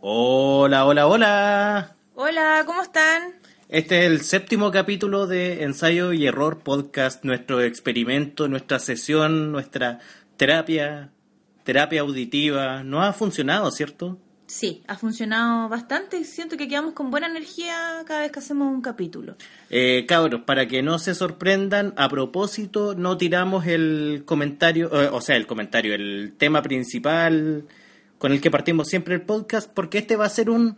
Hola, hola, hola. Hola, ¿cómo están? Este es el séptimo capítulo de Ensayo y Error Podcast, nuestro experimento, nuestra sesión, nuestra terapia, terapia auditiva. No ha funcionado, ¿cierto? Sí, ha funcionado bastante. Siento que quedamos con buena energía cada vez que hacemos un capítulo. Eh, cabros, para que no se sorprendan, a propósito, no tiramos el comentario, eh, o sea, el comentario, el tema principal con el que partimos siempre el podcast, porque este va a ser un,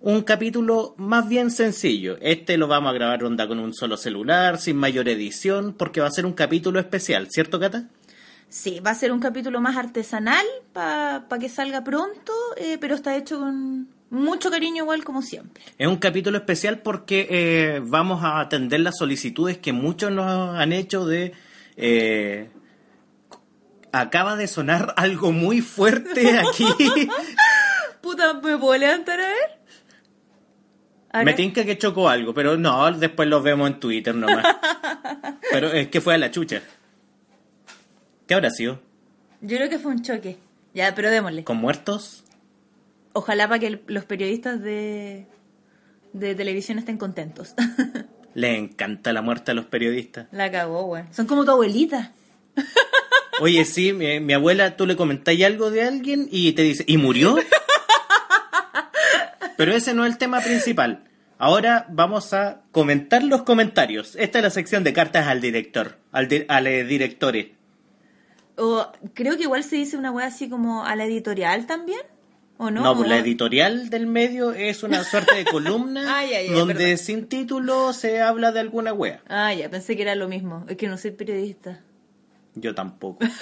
un capítulo más bien sencillo. Este lo vamos a grabar onda con un solo celular, sin mayor edición, porque va a ser un capítulo especial, ¿cierto, Cata? Sí, va a ser un capítulo más artesanal para que salga pronto, eh, pero está hecho con mucho cariño igual como siempre. Es un capítulo especial porque eh, vamos a atender las solicitudes que muchos nos han hecho de... eh, acaba de sonar algo muy fuerte aquí. Puta, ¿me puedo levantar a ver? Ahora- Me tinca que chocó algo, pero no, después lo vemos en Twitter nomás. pero es que fue a la chucha. ¿Qué habrá sido? Yo creo que fue un choque. Ya, pero démosle. ¿Con muertos? Ojalá para que los periodistas de, de televisión estén contentos. Le encanta la muerte a los periodistas. La cagó, güey. Son como tu abuelita. Oye, sí, mi, mi abuela, tú le comentáis algo de alguien y te dice, ¿y murió? Pero ese no es el tema principal. Ahora vamos a comentar los comentarios. Esta es la sección de cartas al director, al, di- al directore. O creo que igual se dice una wea así como a la editorial también. ¿O no? No, pues la editorial del medio es una suerte de columna ay, donde perdón. sin título se habla de alguna wea. Ah, ya, pensé que era lo mismo. Es que no soy periodista. Yo tampoco.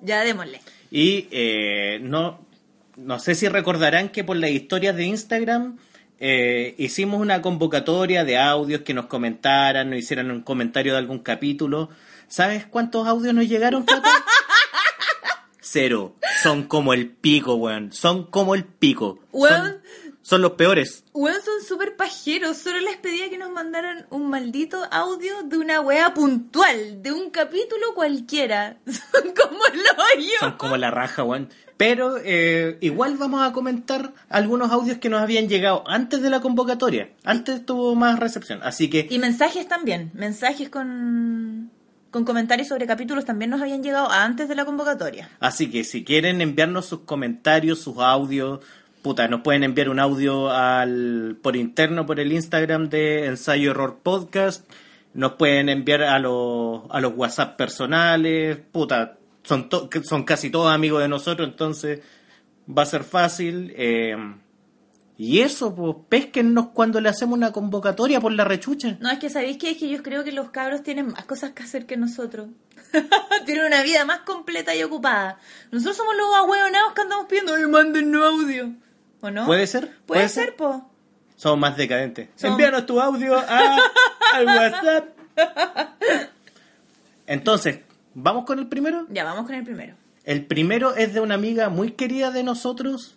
Ya, démosle. Y eh, no, no sé si recordarán que por las historias de Instagram eh, hicimos una convocatoria de audios que nos comentaran, nos hicieran un comentario de algún capítulo. ¿Sabes cuántos audios nos llegaron, Cata? Cero. Son como el pico, weón. Son como el pico. Weón. Son, son los peores. Weón, son súper pajeros. Solo les pedía que nos mandaran un maldito audio de una wea puntual, de un capítulo cualquiera. Son como el hoyo. Son como la raja, weón. Pero eh, igual vamos a comentar algunos audios que nos habían llegado antes de la convocatoria. Antes tuvo más recepción. Así que Y mensajes también. Mensajes con, con comentarios sobre capítulos también nos habían llegado antes de la convocatoria. Así que si quieren enviarnos sus comentarios, sus audios, puta, nos pueden enviar un audio al por interno por el Instagram de Ensayo Error Podcast. Nos pueden enviar a los a los WhatsApp personales, puta, son to- son casi todos amigos de nosotros, entonces va a ser fácil. eh, y eso, pues, pesquennos cuando le hacemos una convocatoria por la rechucha. No, es que sabéis que es que yo creo que los cabros tienen más cosas que hacer que nosotros. tienen una vida más completa y ocupada. Nosotros somos los ahueonados que andamos pidiendo, ay, mándennos audio. ¿O no? ¿Puede ser? Puede, ¿Puede ser, ser? po. Somos más decadentes. Envíanos tu audio a, al WhatsApp. Entonces, ¿vamos con el primero? Ya, vamos con el primero. El primero es de una amiga muy querida de nosotros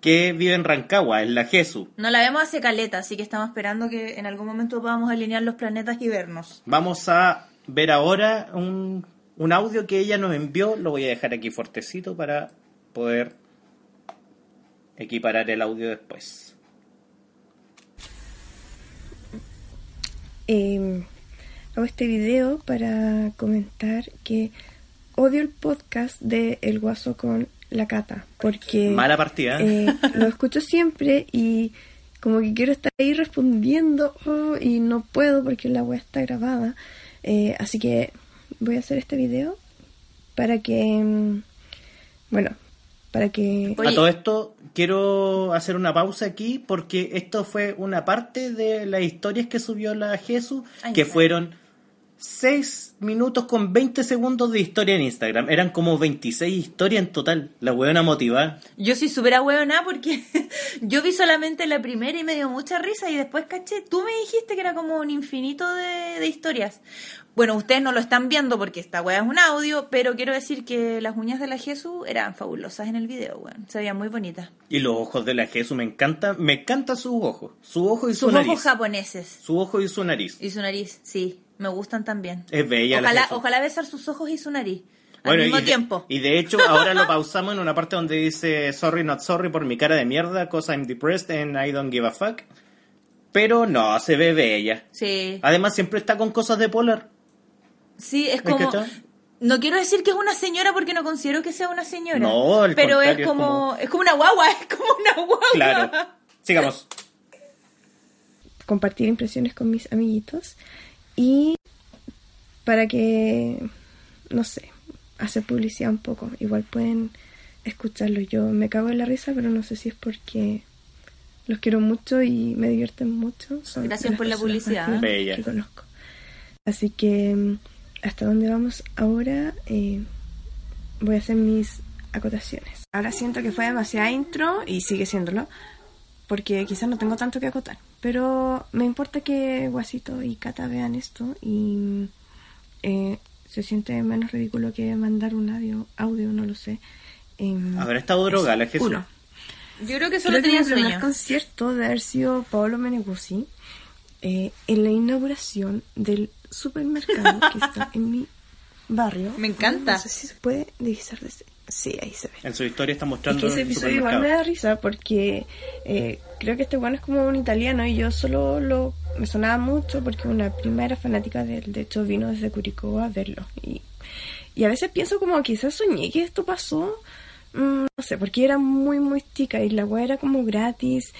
que vive en Rancagua, en la Jesu. No la vemos hace caleta, así que estamos esperando que en algún momento podamos alinear los planetas y vernos. Vamos a ver ahora un, un audio que ella nos envió. Lo voy a dejar aquí fuertecito para poder equiparar el audio después. Eh, hago este video para comentar que odio el podcast de El Guaso con la Cata, porque Mala partida. ¿eh? lo escucho siempre y como que quiero estar ahí respondiendo oh, y no puedo porque la web está grabada. Eh, así que voy a hacer este video para que, mm, bueno, para que... Oye. A todo esto, quiero hacer una pausa aquí porque esto fue una parte de las historias que subió la Jesús, Ay, que fueron 6 minutos con 20 segundos de historia en Instagram. Eran como 26 historias en total. La huevona motivada. Yo soy súper ahueonada porque yo vi solamente la primera y me dio mucha risa y después caché, tú me dijiste que era como un infinito de, de historias. Bueno, ustedes no lo están viendo porque esta wea es un audio, pero quiero decir que las uñas de la Jesús eran fabulosas en el video, weón. Se veían muy bonitas. Y los ojos de la Jesús, me encanta, me encantan sus ojos. Su ojo y su Sus nariz. ojos japoneses Su ojo y su nariz. y su nariz, sí, me gustan también. Es bella la Ojalá, Jesús. ojalá besar sus ojos y su nariz. Bueno, mismo y de- tiempo. y de hecho, ahora lo pausamos en una parte donde dice sorry, not sorry por mi cara de mierda, cause I'm depressed and I don't give a fuck. Pero no, se ve bella. Sí. Además, siempre está con cosas de Polar. Sí, es ¿Me como... No quiero decir que es una señora porque no considero que sea una señora. No, al Pero es como, es como una guagua, es como una guagua. Claro. Sigamos. compartir impresiones con mis amiguitos y para que, no sé, hacer publicidad un poco. Igual pueden escucharlo. Yo me cago en la risa, pero no sé si es porque los quiero mucho y me divierten mucho. Son Gracias por la publicidad. Bella. que conozco. Así que mm, hasta dónde vamos ahora eh, voy a hacer mis acotaciones. Ahora siento que fue demasiada intro y sigue siéndolo porque quizás no tengo tanto que acotar. Pero me importa que Guasito y Cata vean esto y eh, se siente menos ridículo que mandar un audio, audio no lo sé. Em, Habrá estado drogada la Jesús. uno. Yo creo que solo Creo que tenía primer sueño. concierto de haber sido Paolo Meneguzzi eh, en la inauguración del supermercado que está en mi barrio. Me encanta. No sé si se puede divisar desde... Sí, ahí se ve. En su historia está Es mostrando que ese episodio igual me da risa porque eh, creo que este bueno es como un italiano y yo solo lo me sonaba mucho porque una prima era fanática de él. De hecho, vino desde Curicó a verlo. Y, y a veces pienso como quizás soñé que esto pasó. Mm, no sé, porque era muy, muy chica y la web era como gratis.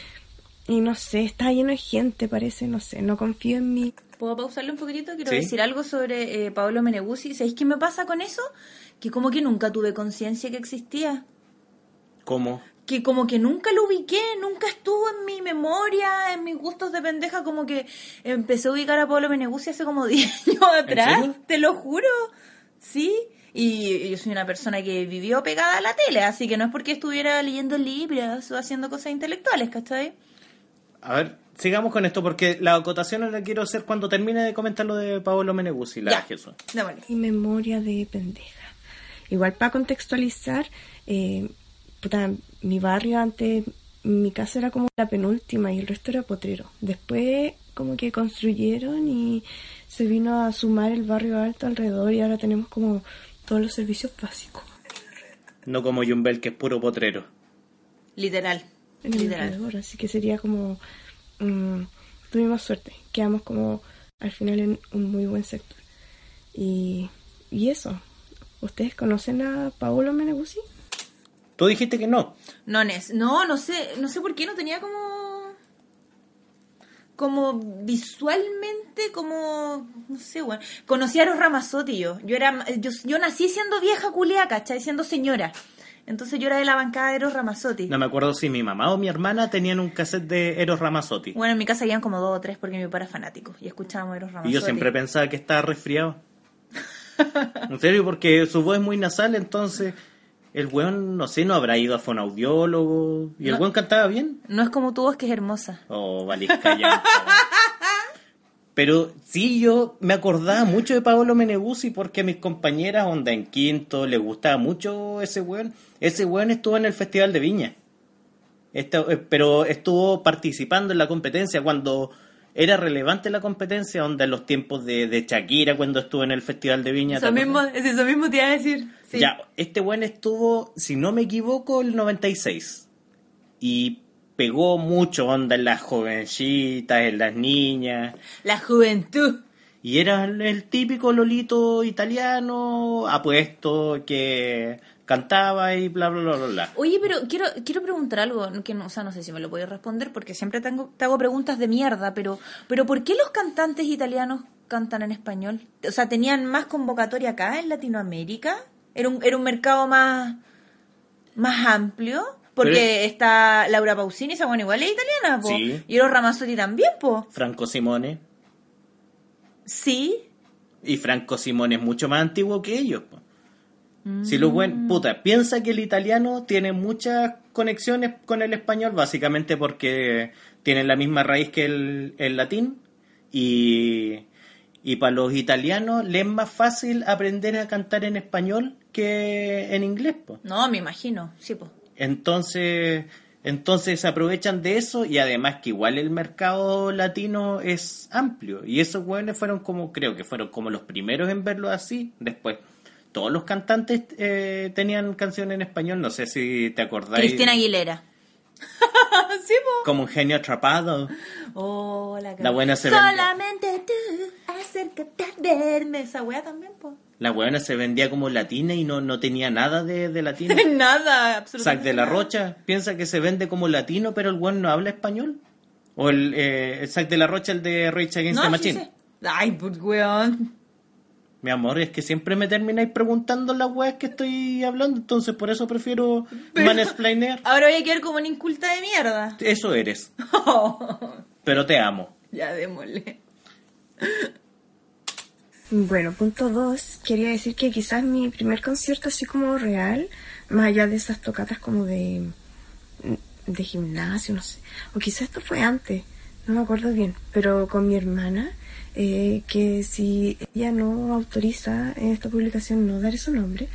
Y no sé, estaba lleno de gente, parece, no sé, no confío en mí. ¿Puedo pausarle un poquitito? Quiero Sí. decir algo sobre eh, Paolo Meneguzzi. ¿Sabéis qué me pasa con eso? Que como que nunca tuve conciencia que existía. ¿Cómo? Que como que nunca lo ubiqué, nunca estuvo en mi memoria, en mis gustos de pendeja, como que empecé a ubicar a Paolo Meneguzzi hace como 10 años atrás, te lo juro. Sí. Y yo soy una persona que vivió pegada a la tele, así que no es porque estuviera leyendo libros o haciendo cosas intelectuales, ¿cachai? A ver, sigamos con esto porque la acotación la quiero hacer cuando termine de comentar lo de Paolo Meneguzzi, la Ya. Jesús. Démosle. mi memoria de pendeja. Igual para contextualizar, eh, puta, mi barrio antes, mi casa era como la penúltima y el resto era potrero. Después como que construyeron y se vino a sumar el barrio alto alrededor y ahora tenemos como todos los servicios básicos No como Jumbel, que es puro potrero. Literal. en el Literal. alrededor. Así que sería como... mm, tuvimos suerte, quedamos como al final en un muy buen sector. Y, y eso, ¿ustedes conocen a Paolo Meneguzzi? Tú dijiste que no. No, Nes, no, no sé, no sé por qué no tenía como como visualmente como no sé, bueno, conocí a Eros Ramazzotti yo. Yo era yo, yo nací siendo vieja culia, ¿cachai? Siendo señora. Entonces yo era de la bancada de Eros Ramazzotti. No me acuerdo si mi mamá o mi hermana tenían un cassette de Eros Ramazzotti. Bueno, en mi casa habían como dos o tres porque mi papá era fanático y escuchábamos Eros Ramazzotti. Y yo siempre pensaba que estaba resfriado. En serio, porque su voz es muy nasal, entonces el weón, no sé, no habrá ido a fonaudiólogo. ¿Y el No. weón cantaba bien? No es como tu voz que es hermosa. Oh, callampa, weón. Pero sí, yo me acordaba mucho de Paolo Meneguzzi porque a mis compañeras, onda en quinto, les gustaba mucho ese weón. Ese weón estuvo en el Festival de Viña. Esto- eh, pero estuvo participando en la competencia cuando era relevante la competencia, onda en los tiempos de, de Shakira, cuando estuvo en el Festival de Viña. ¿te Eso mismo, eso mismo te iba a decir. Sí. Ya, este weón estuvo, si no me equivoco, el 96. Y pegó mucho onda en las jovencitas, en las niñas. La juventud. Y era el, típico Lolito italiano, apuesto, que cantaba y bla, bla, bla, bla, bla. Oye, pero quiero, quiero preguntar algo, que no, o sea, no sé si me lo puedes responder porque siempre tengo, te hago preguntas de mierda, pero, pero ¿por qué los cantantes italianos cantan en español? O sea, ¿tenían más convocatoria acá en Latinoamérica? ¿Era un, era un mercado más, más amplio? Porque Pero- está Laura Pausini, esa buena igual es italiana, po. Sí. Y Eros Ramazzotti también, po. Franco Simone. Sí. Y Franco Simone es mucho más antiguo que ellos. po. Si lo buen, puta, piensa que el italiano tiene muchas conexiones con el español, básicamente porque tienen la misma raíz que el, el latín. Y, y para los italianos les es más fácil aprender a cantar en español que en inglés. po. No, me imagino, sí, po. Entonces, entonces se aprovechan de eso y además que igual el mercado latino es amplio. Y esos hueones fueron como, creo que fueron como los primeros en verlo así. Después todos los cantantes eh, tenían canciones en español. No sé si te acordáis. Cristina Aguilera. sí. Como un genio atrapado. Oh, la, La buena se. Solamente tú, acércate a verme. Esa wea también, po. La buena se vendía como latina y no, no tenía nada de, de latino. Nada, absolutamente. Zack de la. Rocha piensa que se vende como latino, pero el buen no habla español. O el, eh, el Zack de la Rocha, el de Rage Against No, the sí Machine. sé. Ay, pues, weón. Mi amor, es que siempre me termináis preguntando las weas que estoy hablando, entonces por eso prefiero mansplainear. Ahora voy a quedar como una inculta de mierda. Eso eres, pero te amo. ya, démosle. Bueno, punto dos, quería decir que quizás mi primer concierto así como real, más allá de esas tocatas como de, de gimnasio, no sé, o quizás esto fue antes, no me acuerdo bien, pero con mi hermana, eh, que si ella no autoriza en esta publicación no dar su nombre,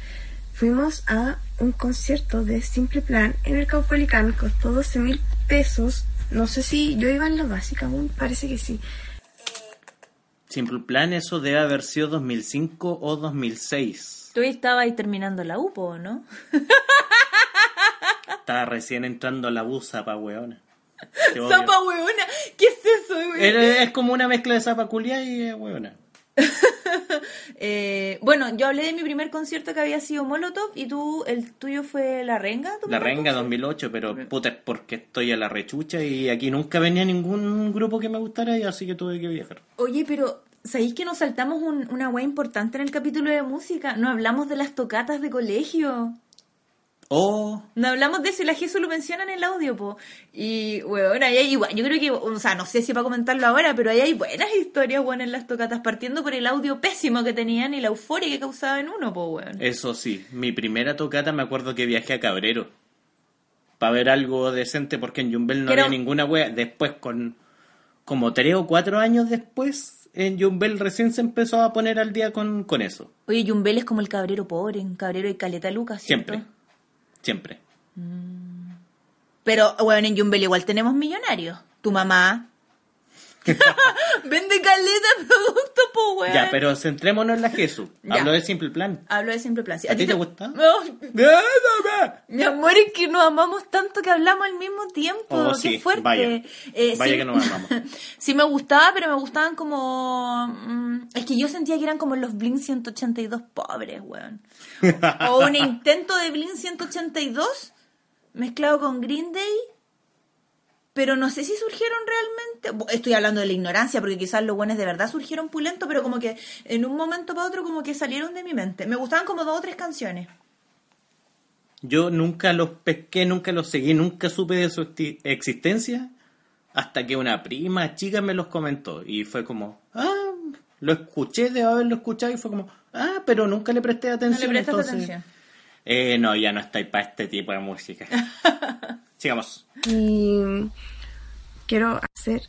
fuimos a un concierto de Simple Plan en el Caupolicán, costó 12 mil pesos, no sé si yo iba en la básica aún, parece que sí. Simple Plan, eso debe haber sido 2005 o 2006. Tú estabas ahí terminando la UPO, ¿no? Estaba recién entrando a la busa pa' weona. ¡Zapa weona! ¿Qué es eso? Era- Es como una mezcla de zapa culia y weona. Eh, bueno, yo hablé de mi primer concierto que había sido Molotov y tú, el tuyo fue La Renga. ¿tu La Renga concierto? 2008, pero puta es porque estoy a la rechucha y aquí nunca venía ningún grupo que me gustara y así que tuve que viajar. Oye, pero ¿sabéis que nos saltamos un- una wea importante en el capítulo de música? No hablamos de las tocatas de colegio. Oh, No hablamos de eso y la Jesús lo menciona en el audio, po. Y, weón, ahí hay igual. Yo creo que, o sea, no sé si para comentarlo ahora, pero ahí hay buenas historias, weón, en las tocatas, partiendo por el audio pésimo que tenían y la euforia que causaba en uno, po, weón. eso sí, mi primera tocata me acuerdo que viajé a Cabrero para ver algo decente porque en Jumbel no Pero- había ninguna wea. Después, con como tres o cuatro años después, en Jumbel recién se empezó a poner al día con, con eso. Oye, Yumbel es como el cabrero pobre, en cabrero y caleta Lucas, ¿cierto? Siempre. Siempre. Pero, bueno, en Yumbel igual tenemos millonarios. Tu mamá. Vende caleta producto, po, weón. Ya, pero centrémonos en la Jesús. Hablo de Simple Plan. Hablo de simple plan. Sí, ¿A ti te gusta? No, mi amor, es que nos amamos tanto que hablamos al mismo tiempo. Oh, Qué sí, fuerte. vaya. Eh, Vaya sí- que nos amamos. sí me gustaba, pero me gustaban como... mm, es que yo sentía que eran como los Blink 182 pobres, weón. o un intento de Blink 182 mezclado con Green Day. Pero no sé si surgieron realmente. Estoy hablando de la ignorancia, porque quizás los buenos de verdad surgieron pulentos, pero como que en un momento para otro, como que salieron de mi mente. Me gustaban como dos o tres canciones. Yo nunca los pesqué, nunca los seguí, nunca supe de su existencia hasta que una prima chica me los comentó y fue como, ah, lo escuché, de haberlo escuchado y fue como, ah, pero nunca le presté No le atención. entonces, atención. Eh, no, ya no estoy para este tipo de música. Sigamos. Y quiero hacer,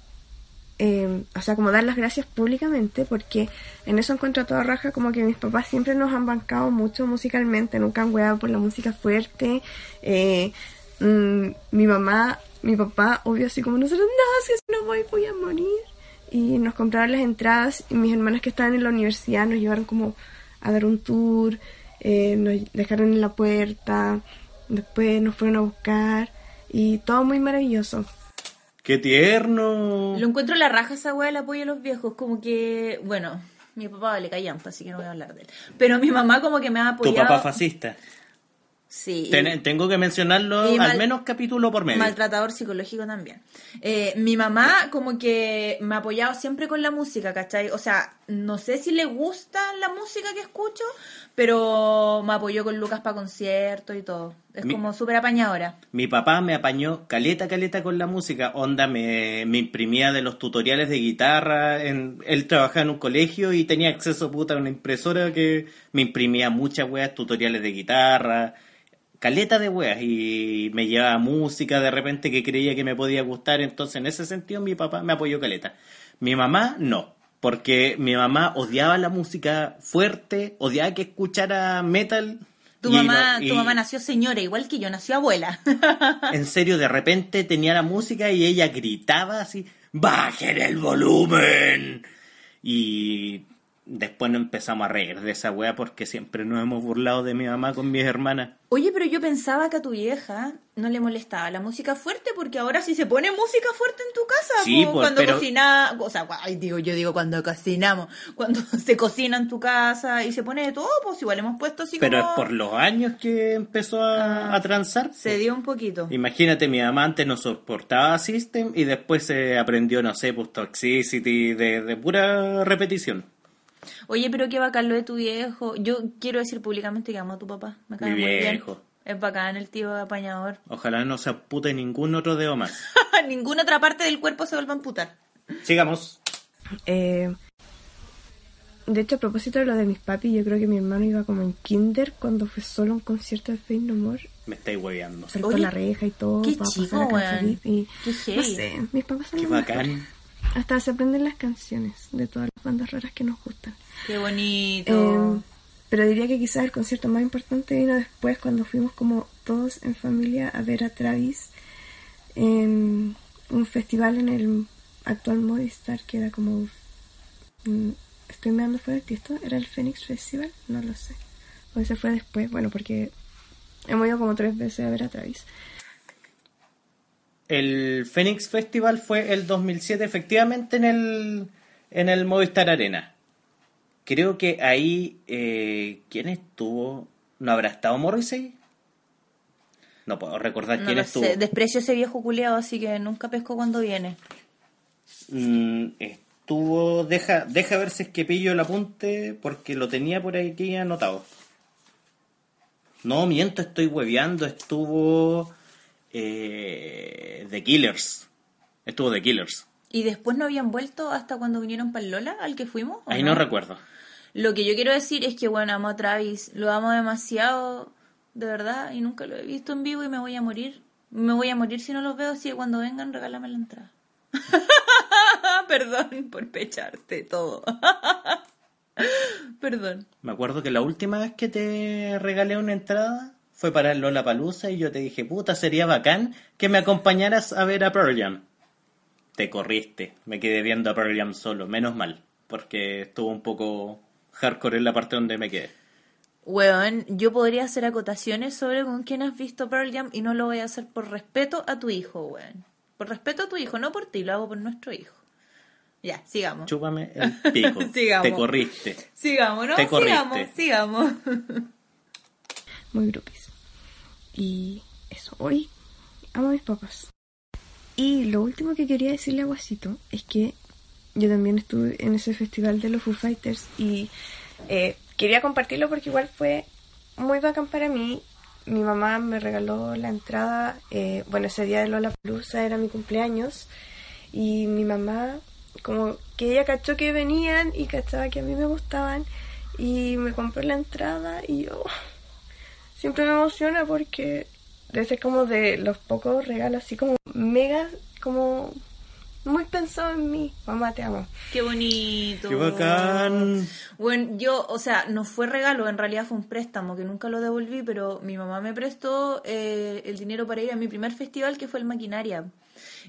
eh, o sea, como dar las gracias públicamente, porque en eso encuentro a toda raja como que mis papás siempre nos han bancado mucho musicalmente, nunca han weado por la música fuerte. Eh, mm, mi mamá, mi papá, obvio, así como nosotros, no, si no voy, voy a morir. Y nos compraron las entradas y mis hermanas que estaban en la universidad nos llevaron como a dar un tour, eh, nos dejaron en la puerta, después nos fueron a buscar y todo muy maravilloso. ¡Qué tierno! Lo encuentro la raja esa weá del apoyo a los viejos, como que, bueno, mi papá le callampa, así que no voy a hablar de él. Pero mi mamá como que me ha Tu apoyado. papá fascista. Sí. Ten- tengo que mencionarlo mal- al menos capítulo por medio. Maltratador psicológico también. Eh, mi mamá como que me ha apoyado siempre con la música, ¿cachai? O sea, no sé si le gusta la música que escucho, pero me apoyó con Lucas para conciertos y todo. Es Mi- como súper apañadora. Mi papá me apañó caleta, caleta con la música. Onda, me, me imprimía de los tutoriales de guitarra. En, él trabajaba en un colegio y tenía acceso puta a una impresora que me imprimía muchas weas, tutoriales de guitarra. Caleta de weas y me llevaba música de repente que creía que me podía gustar. Entonces, en ese sentido, mi papá me apoyó caleta. Mi mamá no, porque mi mamá odiaba la música fuerte, odiaba que escuchara metal. Tu y mamá, y- tu mamá nació señora, igual que yo, nació abuela. en serio, de repente tenía la música y ella gritaba así, ¡bajen el volumen! Y después nos empezamos a reír de esa wea porque siempre nos hemos burlado de mi mamá con mis hermanas. Oye, pero yo pensaba que a tu vieja no le molestaba la música fuerte porque ahora sí se pone música fuerte en tu casa. Sí, pues, cuando pero- cocina, o sea, ay, digo, yo digo cuando cocinamos, cuando se cocina en tu casa y se pone de todo, pues igual hemos puesto así Pero es por los años que empezó a, Ah, a transar. Se dio un poquito. Imagínate, mi mamá antes no soportaba System y después se aprendió, no sé, pues Toxicity de, de pura repetición. Oye, pero qué bacán lo de tu viejo. Yo quiero decir públicamente que amo a tu papá. Me cae Mi muy bien. viejo. Es bacán el tío apañador. Ojalá no se apute ningún otro dedo más. Ninguna otra parte del cuerpo se vuelva a amputar. Sigamos. Eh, de hecho, a propósito de lo de mis papis, yo creo que mi hermano iba como en kinder cuando fue solo a un concierto de Faith No More. Me estáis hueveando. Saltó Oye, la reja y todo qué para chico, weón. Y Qué no sé, mis papás son Qué mejores. Hasta se aprenden las canciones de todas las bandas raras que nos gustan. Qué bonito. Eh, pero diría que quizás el concierto más importante vino después cuando fuimos como todos en familia a ver a Travis en un festival en el actual Movistar que era como mm, estoy mirando fuera de esto era el Phoenix Festival no lo sé o ese fue después bueno porque hemos ido como tres veces a ver a Travis El Phoenix Festival fue el 2007 efectivamente en el, en el Movistar Arena. Creo que ahí, eh, ¿quién estuvo? ¿No habrá estado Morrissey? No puedo recordar no quién estuvo. sé. Desprecio ese viejo culiado, así que nunca pesco cuando viene. Mm, estuvo, deja, deja ver si es que pillo el apunte porque lo tenía por aquí anotado. No, miento, estoy hueveando. Estuvo eh, The Killers. Estuvo The Killers. ¿Y después no habían vuelto hasta cuando vinieron para Lola, al que fuimos? ¿o Ahí no recuerdo. Lo que yo quiero decir es que, bueno, amo a Travis. Lo amo demasiado, de verdad, y nunca lo he visto en vivo y me voy a morir. Me voy a morir si no los veo, así que cuando vengan, regálame la entrada. Perdón por pecharte todo. Perdón. Me acuerdo que la última vez que te regalé una entrada fue para Lola Palusa y yo te dije, puta, sería bacán que me acompañaras a ver a Pearl Jam. Te corriste, me quedé viendo a Pearl Jam solo, menos mal, porque estuvo un poco hardcore en la parte donde me quedé. Weón, yo podría hacer acotaciones sobre con quién has visto Pearl Jam y no lo voy a hacer por respeto a tu hijo, weón. Por respeto a tu hijo, no por ti, lo hago por nuestro hijo. Ya, sigamos. Chúpame el pico. Sigamos. Te corriste. Sigamos, ¿no? Te corriste. sigamos, sigamos. muy grupis. Y eso, hoy amo a mis papás. Y lo último que quería decirle a Guasito es que yo también estuve en ese festival de los Foo Fighters y eh, quería compartirlo porque igual fue muy bacán para mí. Mi mamá me regaló la entrada, eh, bueno, ese día de Lola Palusa era mi cumpleaños y mi mamá como que ella cachó que venían y cachaba que a mí me gustaban y me compró la entrada y yo siempre me emociona porque ese como de los pocos regalos así como mega como muy pensado en mí mamá te amo Qué bonito. ¡Qué bacán! Bueno, yo, o sea, no fue regalo, en realidad fue un préstamo que nunca lo devolví, pero mi mamá me prestó eh, el dinero para ir a mi primer festival que fue el Maquinaria.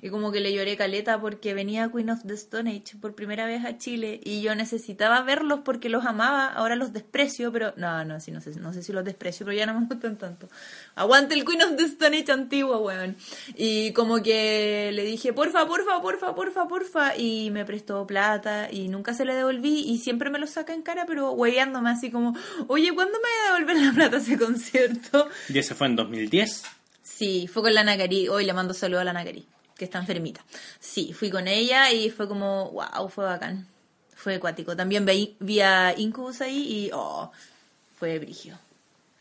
Y como que le lloré caleta porque venía Queen of the Stone Age por primera vez a Chile y yo necesitaba verlos porque los amaba, ahora los desprecio, pero no, no, sí, no sé, no sé si los desprecio, pero ya no me gustan tanto. Aguante el Queen of the Stone Age antiguo, weón. Y como que le dije, porfa, porfa, porfa, porfa, porfa, y me prestó plata y nunca se le devolví y siempre me lo saca en cara, pero hueveándome así como, oye, ¿cuándo me va a devolver la plata a ese concierto? Y ese fue en 2010. Sí, fue con la Nagari. Hoy le mando saludo a la Nagari, que está enfermita. Sí, fui con ella y fue como, wow, fue bacán. Fue acuático. También vi, vi a Incubus ahí y, oh, fue brigio.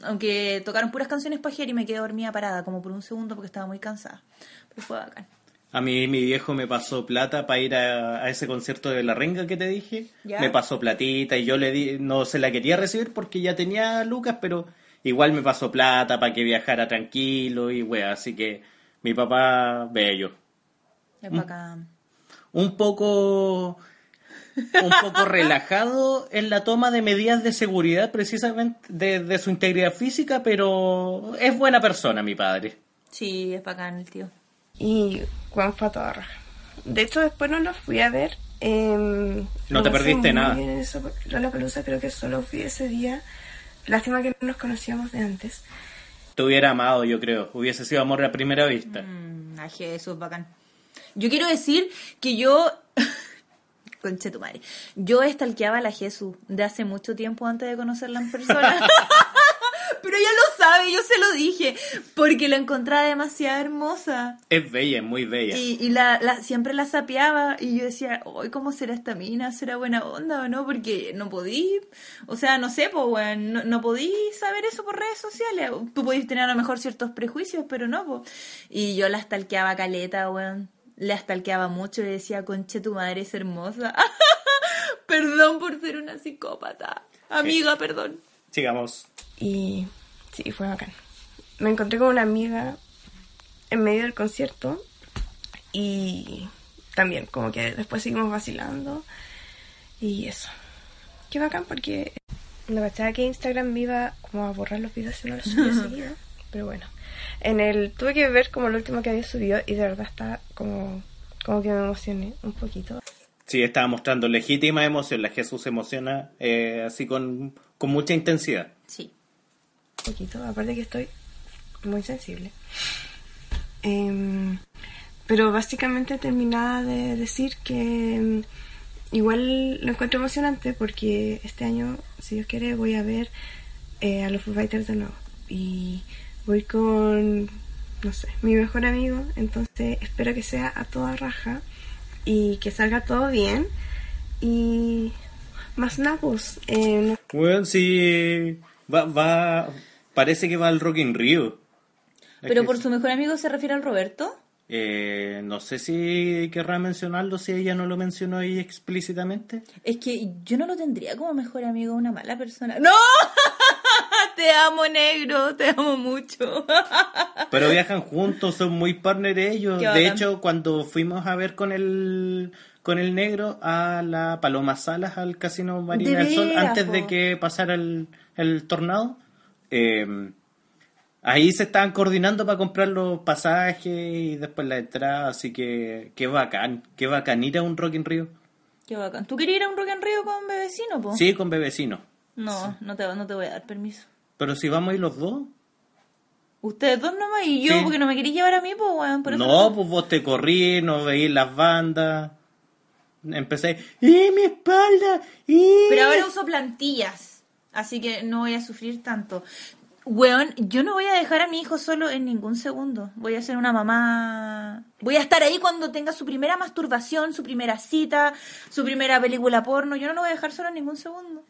Aunque tocaron puras canciones pajeras y me quedé dormida parada como por un segundo porque estaba muy cansada. Pero fue bacán. A mí mi viejo me pasó plata para ir a, a ese concierto de la renga que te dije. ¿Ya? Me pasó platita y yo le di, no se la quería recibir porque ya tenía lucas, pero igual me pasó plata para que viajara tranquilo y wea, así que mi papá bello. Es bacán. Un poco un poco relajado en la toma de medidas de seguridad precisamente de, de su integridad física, pero es buena persona mi padre. Sí, es bacán el tío. y Juan a raja De hecho, después no los fui a ver. em, No te lo perdiste nada. bien en eso, porque Lollapalooza creo que solo fui ese día. Lástima que no nos conocíamos de antes. Te hubiera amado, yo creo. Hubiese sido amor a primera vista. Mm, Ay, Jesús, bacán. Yo quiero decir que yo. Conche tu madre. Yo estalqueaba a la Jesús de hace mucho tiempo antes de conocerla en persona. Pero ella lo sabe, yo se lo dije. Porque la encontraba demasiado hermosa. Es bella, es muy bella. Y, y la, la- siempre la sapeaba y yo decía, hoy ¿cómo será esta mina? ¿Será buena onda o no? Porque no podí, o sea, no sé, pues, weón, no, no podí saber eso por redes sociales. Tú podís tener a lo mejor ciertos prejuicios, pero no, pues. Y yo la stalkeaba caleta, weón. La stalkeaba mucho y le decía, conche, tu madre es hermosa. perdón por ser una psicópata. Amiga, perdón. Sigamos. Y sí, fue bacán. Me encontré con una amiga en medio del concierto y también como que después seguimos vacilando y eso. Qué bacán porque me cachaba que Instagram me iba como a borrar los videos si no los subía seguido. Pero bueno, en el tuve que ver como lo último que había subido y de verdad está como, como que me emocioné un poquito. Sí, estaba mostrando legítima emoción. La Jesús se emociona eh, así con, con mucha intensidad. Sí. Un poquito, aparte que estoy muy sensible. Em, pero básicamente terminaba de decir que em, igual lo encuentro emocionante porque este año, si Dios quiere, voy a ver eh, a los Foo Fighters de nuevo. Y voy con, no sé, mi mejor amigo. Entonces espero que sea a toda raja y que salga todo bien. Y más napos. Eh, no Bueno, sí. Va, va. Parece que va al Rock in Rio. Pero por su mejor amigo se refiere al Roberto. Eh, no sé si querrá mencionarlo, si ella no lo mencionó ahí explícitamente. Es que yo no lo tendría como mejor amigo una mala persona. ¡No! Te amo, negro, te amo mucho. Pero viajan juntos, son muy partner ellos. De hecho, cuando fuimos a ver con el con el negro a la Paloma Salas al Casino Marina De del Sol antes de que pasara el, el tornado, eh, ahí se estaban coordinando para comprar los pasajes y después la entrada, así que qué bacán, qué bacán ir a un Rock in Rio. Qué bacán. ¿Tú querías ir a un Rock en Río con Bebecino, po? Sí, con bebecino. No, no te, no te voy a dar permiso. Pero si vamos a ir los dos. Ustedes dos nomás y yo, Sí. porque no me queréis llevar a mí, pues, weón. Por eso No, pues vos te corrí, no veís las bandas. Empecé, ¡y mi espalda! ¡y! Pero ahora uso plantillas, así que no voy a sufrir tanto. Weón, yo no voy a dejar a mi hijo solo en ningún segundo. Voy a ser una mamá. Voy a estar ahí cuando tenga su primera masturbación, su primera cita, su primera película porno. Yo no lo voy a dejar solo en ningún segundo.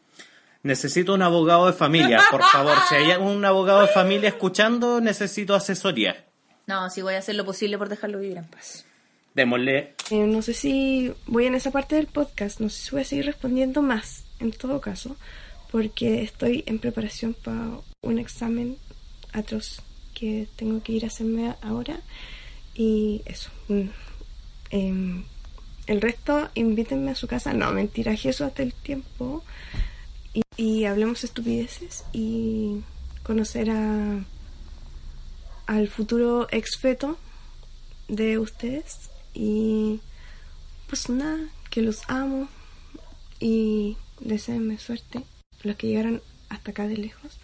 Necesito un abogado de familia, por favor. Si hay un abogado de familia escuchando, necesito asesoría. No, sí voy a hacer lo posible por dejarlo vivir en paz. Démosle. Eh, no sé si voy en esa parte del podcast, no sé si voy a seguir respondiendo más, en todo caso, porque estoy en preparación para un examen atroz que tengo que ir a hacerme ahora. Y eso. mm, em, el resto, invítenme a su casa. No, mentira, Jesús hasta el tiempo. Y, y hablemos estupideces y conocer a al futuro exfeto de ustedes. Y pues nada, que los amo y deseenme suerte. Los que llegaron hasta acá de lejos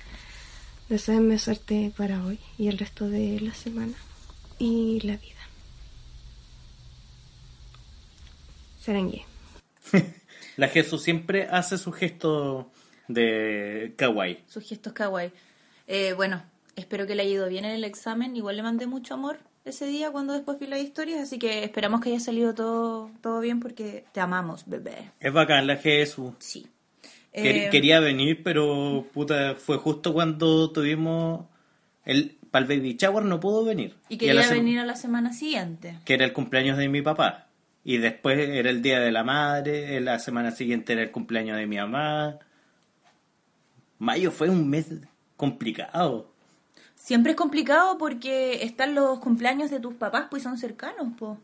deseenme suerte para hoy y el resto de la semana y la vida. Sarangue La Jesús siempre hace su gesto de kawaii. Sus gestos kawaii. Eh, bueno, espero que le haya ido bien en el examen. Igual le mandé mucho amor ese día cuando después vi las historias, así que esperamos que haya salido todo, todo bien porque te amamos, bebé. Es bacán la Jesús. Sí. Eh, Quería venir, pero puta, fue justo cuando tuvimos el para el baby shower no pudo venir. y quería venir a la semana siguiente. que era el cumpleaños de mi papá. Y después era el día de la madre, la semana siguiente era el cumpleaños de mi mamá. Mayo fue un mes complicado. Siempre es complicado porque están los cumpleaños de tus papás, pues son cercanos, po.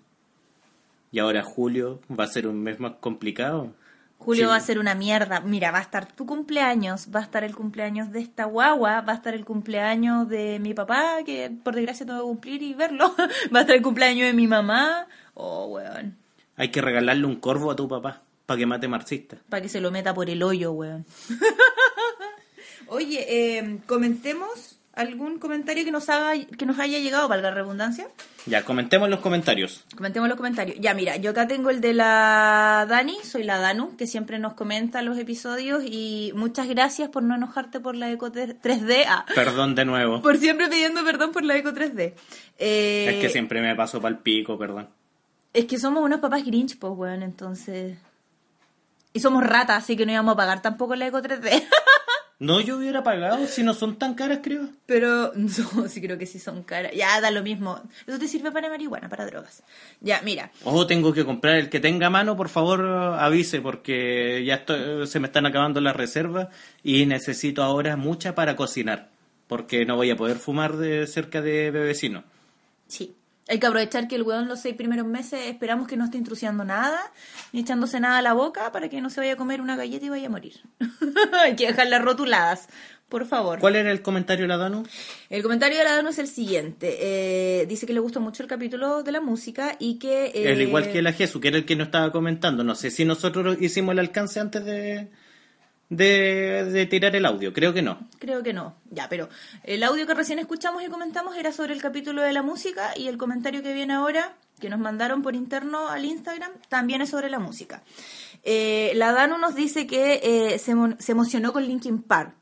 Y ahora julio va a ser un mes más complicado. Julio Sí. va a ser una mierda. Mira, va a estar tu cumpleaños, va a estar el cumpleaños de esta guagua, va a estar el cumpleaños de mi papá, que por desgracia tengo que cumplir y verlo. va a estar el cumpleaños de mi mamá. Oh, weón. Hay que regalarle un corvo a tu papá para que mate marxista. Para que se lo meta por el hoyo, weón. Oye, eh, comentemos algún comentario que nos haga, que nos haya llegado, valga la redundancia. Ya, comentemos los comentarios. Comentemos los comentarios. Ya, mira, yo acá tengo el de la Dani, soy la Danu, que siempre nos comenta los episodios y muchas gracias por no enojarte por la Eco 3D. Ah, Perdón de nuevo. por siempre pidiendo perdón por la Eco 3D. Eh, Es que siempre me paso para el pico, perdón. Es que somos unos papás grinch, pues, weón, entonces... Y somos ratas, así que no íbamos a pagar tampoco la Eco 3D. No, yo hubiera pagado si no son tan caras, creo. Pero no, sí creo que sí son caras. Ya, da lo mismo. Eso te sirve para marihuana, para drogas. Ya, mira. O tengo que comprar el que tenga mano, por favor avise, porque ya estoy- se me están acabando las reservas y necesito ahora mucha para cocinar, porque no voy a poder fumar de cerca de bebecino. Sí. Hay que aprovechar que el weón los seis primeros meses esperamos que no esté intrusiando nada, ni echándose nada a la boca para que no se vaya a comer una galleta y vaya a morir. Hay que dejarlas rotuladas, por favor. ¿Cuál era el comentario, la Danu? El comentario de la Danu es el siguiente. Eh, dice que le gustó mucho el capítulo de la música y que... eh, El igual que la Jesús, que era el que nos estaba comentando. No sé si nosotros hicimos el alcance antes de, de, tirar el audio. Creo que no. Creo que no. Ya, pero el audio que recién escuchamos y comentamos era sobre el capítulo de la música y el comentario que viene ahora, que nos mandaron por interno al Instagram, también es sobre la música. Eh, la Danu nos dice que eh, se, se emocionó con Linkin Park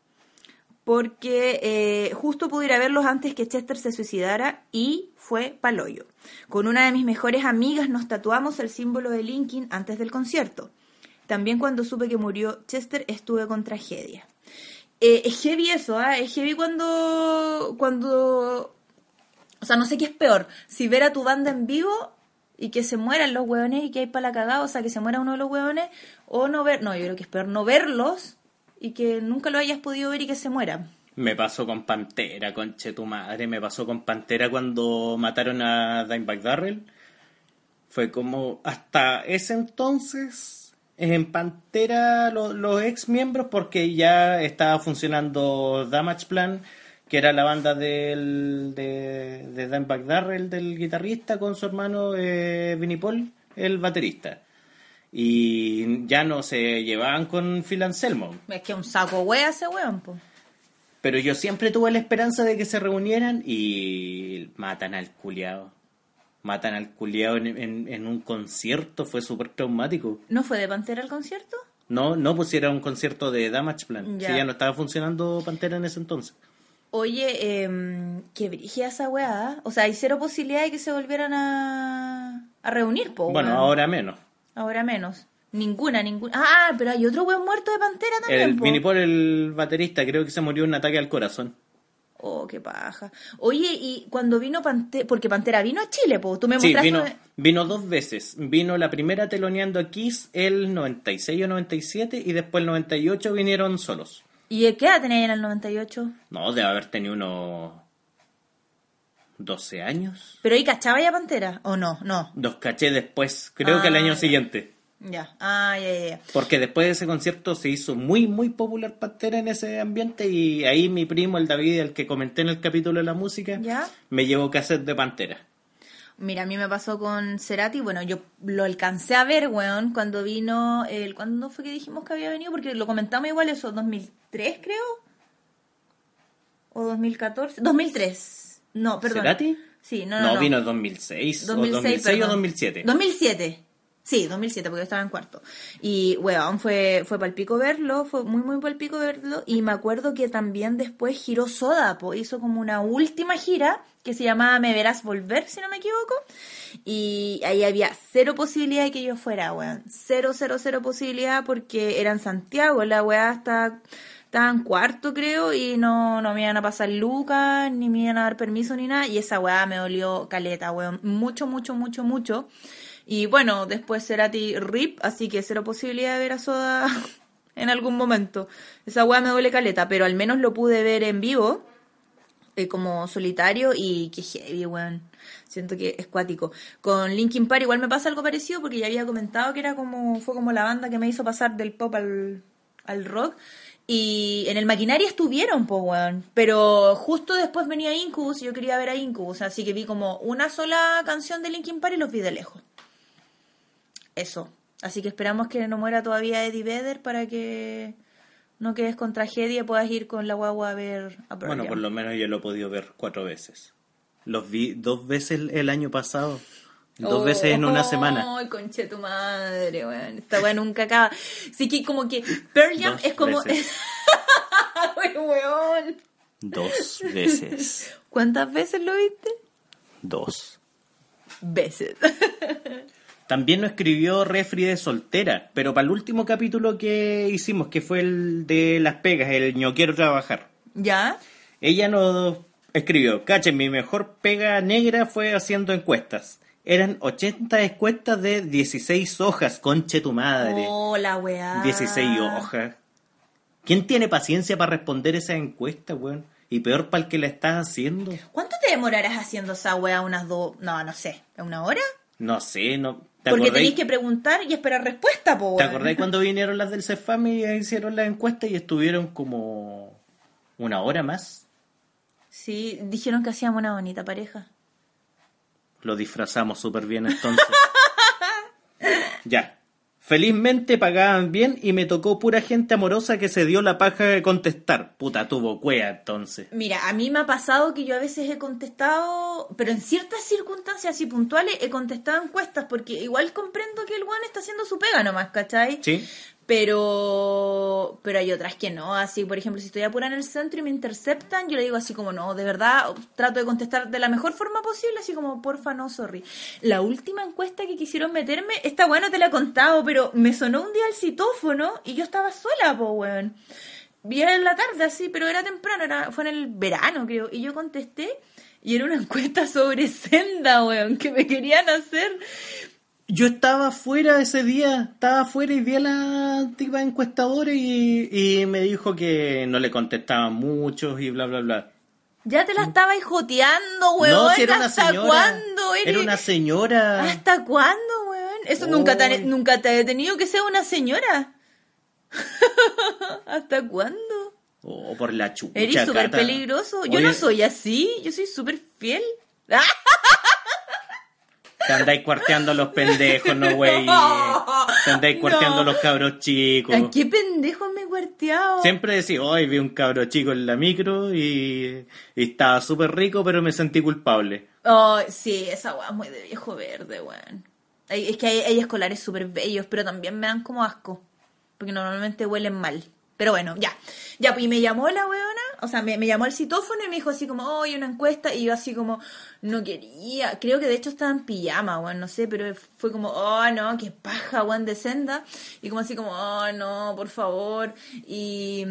porque eh, justo pude ir a verlos antes que Chester se suicidara y fue paloyo. Con una de mis mejores amigas nos tatuamos el símbolo de Linkin antes del concierto. También cuando supe que murió Chester estuve con tragedia. Eh, es heavy eso, ¿ah? Es heavy cuando, cuando... O sea, no sé qué es peor. Si ver a tu banda en vivo y que se mueran los hueones y que hay para la cagada, o sea, que se muera uno de los hueones, o no ver... No, yo creo que es peor no verlos y que nunca lo hayas podido ver y que se mueran. Me pasó con Pantera, conche tu madre. Me pasó con Pantera cuando mataron a Dimebag Darrell. Fue como hasta ese entonces en Pantera lo- los ex miembros porque ya estaba funcionando Damage Plan, que era la banda del, de, de Dimebag Darrell, del guitarrista, con su hermano eh, Vinnie Paul, el baterista. Y ya no se llevaban con Phil Anselmo. Es que un saco wea ese weón, po. Pero yo siempre tuve la esperanza de que se reunieran y matan al culiao. Matan al culiao en, en- en un concierto, fue súper traumático. ¿No fue de Pantera el concierto? No, no pusiera un concierto de Damage Plan. Ya. Ya no estaba funcionando Pantera en ese entonces. Oye, eh, que brigia esa weá. O sea, hay cero posibilidad de que se volvieran a, a reunir, po. bueno, ahora menos. Ahora menos. Ninguna, ninguna. Ah, pero hay otro weón muerto de Pantera también, El po. El baterista, creo que se murió en un ataque al corazón. Oh, qué paja. Oye, y cuando vino Pantera, porque Pantera vino a Chile, po. Tú me Sí, mostraste... vino, vino dos veces. Vino la primera teloneando a Kiss el 96 o 97 y después el 98 vinieron solos. ¿Y qué edad tenía en el 98? No, debe haber tenido unos 12 años. ¿Pero ahí cachaba ya Pantera? ¿O no? No. Los caché después, creo Ah, que el año ya. siguiente. Ya. Ah, ya, ya, ya. Porque después de ese concierto se hizo muy, muy popular Pantera en ese ambiente y ahí mi primo, el David, el que comenté en el capítulo de la música, ¿Ya? me llevó cassette de Pantera. Mira, a mí me pasó con Cerati, bueno, yo lo alcancé a ver, weón, cuando vino, el, ¿cuándo fue que dijimos que había venido? Porque lo comentamos igual eso, 2003 creo, o 2014, 2003, no, perdón. ¿Cerati? Sí, no, No, no, no. vino 2006, 2006, o 2006 o perdón. 2007. 2007. Sí, 2007, porque yo estaba en cuarto. Y, weón, fue, fue palpico verlo, fue muy, muy palpico verlo. Y me acuerdo que también después giró Soda, po, hizo como una última gira que se llamaba Me Verás Volver, si no me equivoco. Y ahí había cero posibilidad de que yo fuera, weón. Cero, cero, cero posibilidad porque era en Santiago, la weá está... Estaba en cuarto, creo, y no, no me iban a pasar lucas, ni me iban a dar permiso, ni nada. Y esa weá me dolió caleta, weón. Mucho, mucho, mucho, mucho. Y bueno, después Cerati RIP, así que cero posibilidad de ver a Soda en algún momento. Esa weá me duele caleta, pero al menos lo pude ver en vivo, eh, como solitario, y qué heavy, weón. Siento que es cuático. Con Linkin Park igual me pasa algo parecido, porque ya había comentado que era como, fue como la banda que me hizo pasar del pop al, al rock. Y en el maquinaria estuvieron, pues, weón. Pero justo después venía Incubus y yo quería ver a Incubus. Así que vi como una sola canción de Linkin Park y los vi de lejos. Eso. Así que esperamos que no muera todavía Eddie Vedder para que no quedes con tragedia y puedas ir con la guagua a ver a Pearl Bueno, por lo menos yo lo he podido ver cuatro veces. Los vi dos veces el- año pasado. Dos Oh, veces en una semana. Ay, conche tu madre, weón. Esta weón nunca acaba. Sí que como que Pearl Jam Dos es como... weón. Dos veces. ¿Cuántas veces lo viste? Dos. Veces. También nos escribió Refri de soltera, pero para el último capítulo que hicimos, que fue el de las pegas, el no quiero trabajar. ¿Ya? Ella nos escribió, cachen, mi mejor pega negra fue haciendo encuestas. Eran 80 encuestas de 16 hojas, conche tu madre. Oh, la weá. 16 hojas. ¿Quién tiene paciencia para responder esa encuesta, weón? Y peor para el que la estás haciendo. ¿Cuánto te demorarás haciendo esa weá? ¿Unas dos? No, no sé. ¿Una hora? No sé, no. ¿Te Porque acordáis- tenéis que preguntar y esperar respuesta, po. ¿Te weón. acordás cuando vinieron las del CEFAM y hicieron la encuesta y estuvieron como una hora más? Sí, dijeron que hacíamos una bonita pareja. Lo disfrazamos súper bien entonces. ya. Felizmente pagaban bien y me tocó pura gente amorosa que se dio la paja de contestar. Puta, tuvo cuea entonces. Mira, a mí me ha pasado que yo a veces he contestado, pero en ciertas circunstancias así puntuales he contestado encuestas, porque igual comprendo que el one está haciendo su pega nomás, ¿cachai? ¿Sí? Pero, pero hay otras que no, así por ejemplo, si estoy apura en el centro y me interceptan, yo le digo así como, no, de verdad, trato de contestar de la mejor forma posible, así como, porfa, no, sorry. La última encuesta que quisieron meterme, esta bueno te la he contado, pero me sonó un día el citófono y yo estaba sola, po, weón. Vi en la tarde así, pero era temprano, era, fue en el verano creo, y yo contesté y era una encuesta sobre senda, weón, que me querían hacer. Yo estaba afuera ese día, estaba afuera y vi a la tipa encuestadora y, y me dijo que no le contestaban muchos y bla, bla, bla. Ya te la estaba joteando, weón. no, si era una ¿Hasta señora. cuándo? eres? Era una señora. ¿Hasta cuándo, weón? Eso nunca te, nunca te ha detenido que sea una señora. ¿Hasta cuándo? Oh, por la chucha. Eres súper peligroso. Yo Oye, no soy así. Yo soy súper fiel. Te andáis cuarteando a los pendejos, no, güey. Te andáis cuarteando No. a los cabros chicos. ¿A qué pendejo me he cuarteado? Siempre decís, hoy vi un cabro chico en la micro y, y estaba súper rico, pero me sentí culpable. Oh, sí, esa weá es muy de viejo verde, weón. Es que hay, hay escolares súper bellos, pero también me dan como asco. Porque normalmente huelen mal. Pero bueno, ya. Ya, pues y me llamó la weona, o sea, me, me llamó el citófono y me dijo así como, oh, hay una encuesta. Y yo así como, no quería. Creo que de hecho estaba en pijama, weón, no sé, pero fue como, oh, no, qué paja, weón, de senda. Y como así como, oh, no, por favor. Y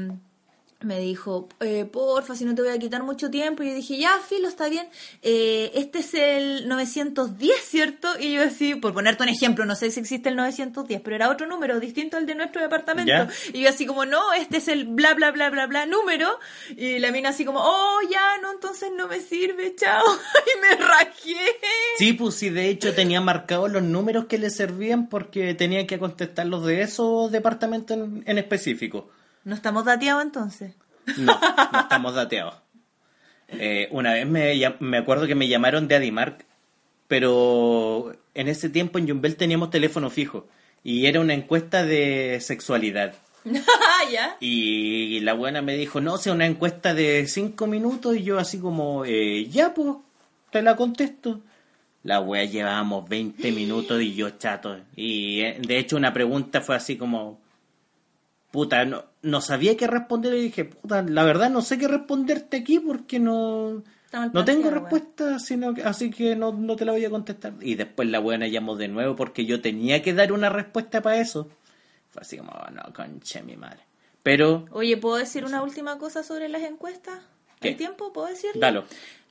me dijo, eh, porfa, si no te voy a quitar mucho tiempo. Y yo dije, ya, filo, está bien. Eh, este es el 910, ¿cierto? Y yo así, por ponerte un ejemplo, no sé si existe el 910, pero era otro número distinto al de nuestro departamento. Ya. Y yo así como, no, este es el bla, bla, bla, bla, bla número. Y la mina así como, oh, ya, no, entonces no me sirve, chao. y me rajé. Sí, pues sí, de hecho tenía marcados los números que le servían porque tenía que contestar los de esos departamentos en, en específico. No estamos dateados entonces. No, no estamos dateados. Eh, una vez me, me acuerdo que me llamaron de Adimark, pero en ese tiempo en Jumbel teníamos teléfono fijo y era una encuesta de sexualidad. Ya. Y la buena me dijo, no, sea una encuesta de cinco minutos y yo así como, eh, ya pues, te la contesto. La wea llevábamos 20 minutos y yo chato. Y eh, de hecho una pregunta fue así como, puta, no, no sabía qué responder y dije, puta, la verdad no sé qué responderte aquí porque no... No tengo planteado, respuesta, sino que- así que no, no te la voy a contestar. Y después la buena llamó de nuevo porque yo tenía que dar una respuesta para eso. Fue así como, "Oh, no, conche mi madre. Pero, Oye, ¿puedo decir una última cosa sobre las encuestas? ¿Hay ¿Qué? tiempo? ¿Puedo decirlo? dalo,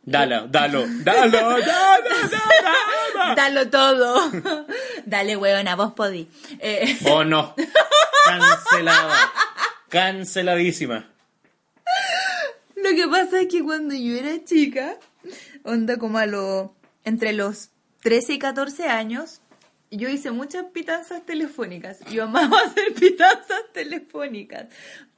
dalo, dalo, dalo, dalo, dalo. Dalo todo. Dale, weona, vos podí. Eh, Oh no, cancelada, canceladísima. lo que pasa es que cuando yo era chica, onda como a lo, entre los 13 y 14 años, yo hice muchas pitanzas telefónicas. Yo amaba hacer pitanzas telefónicas,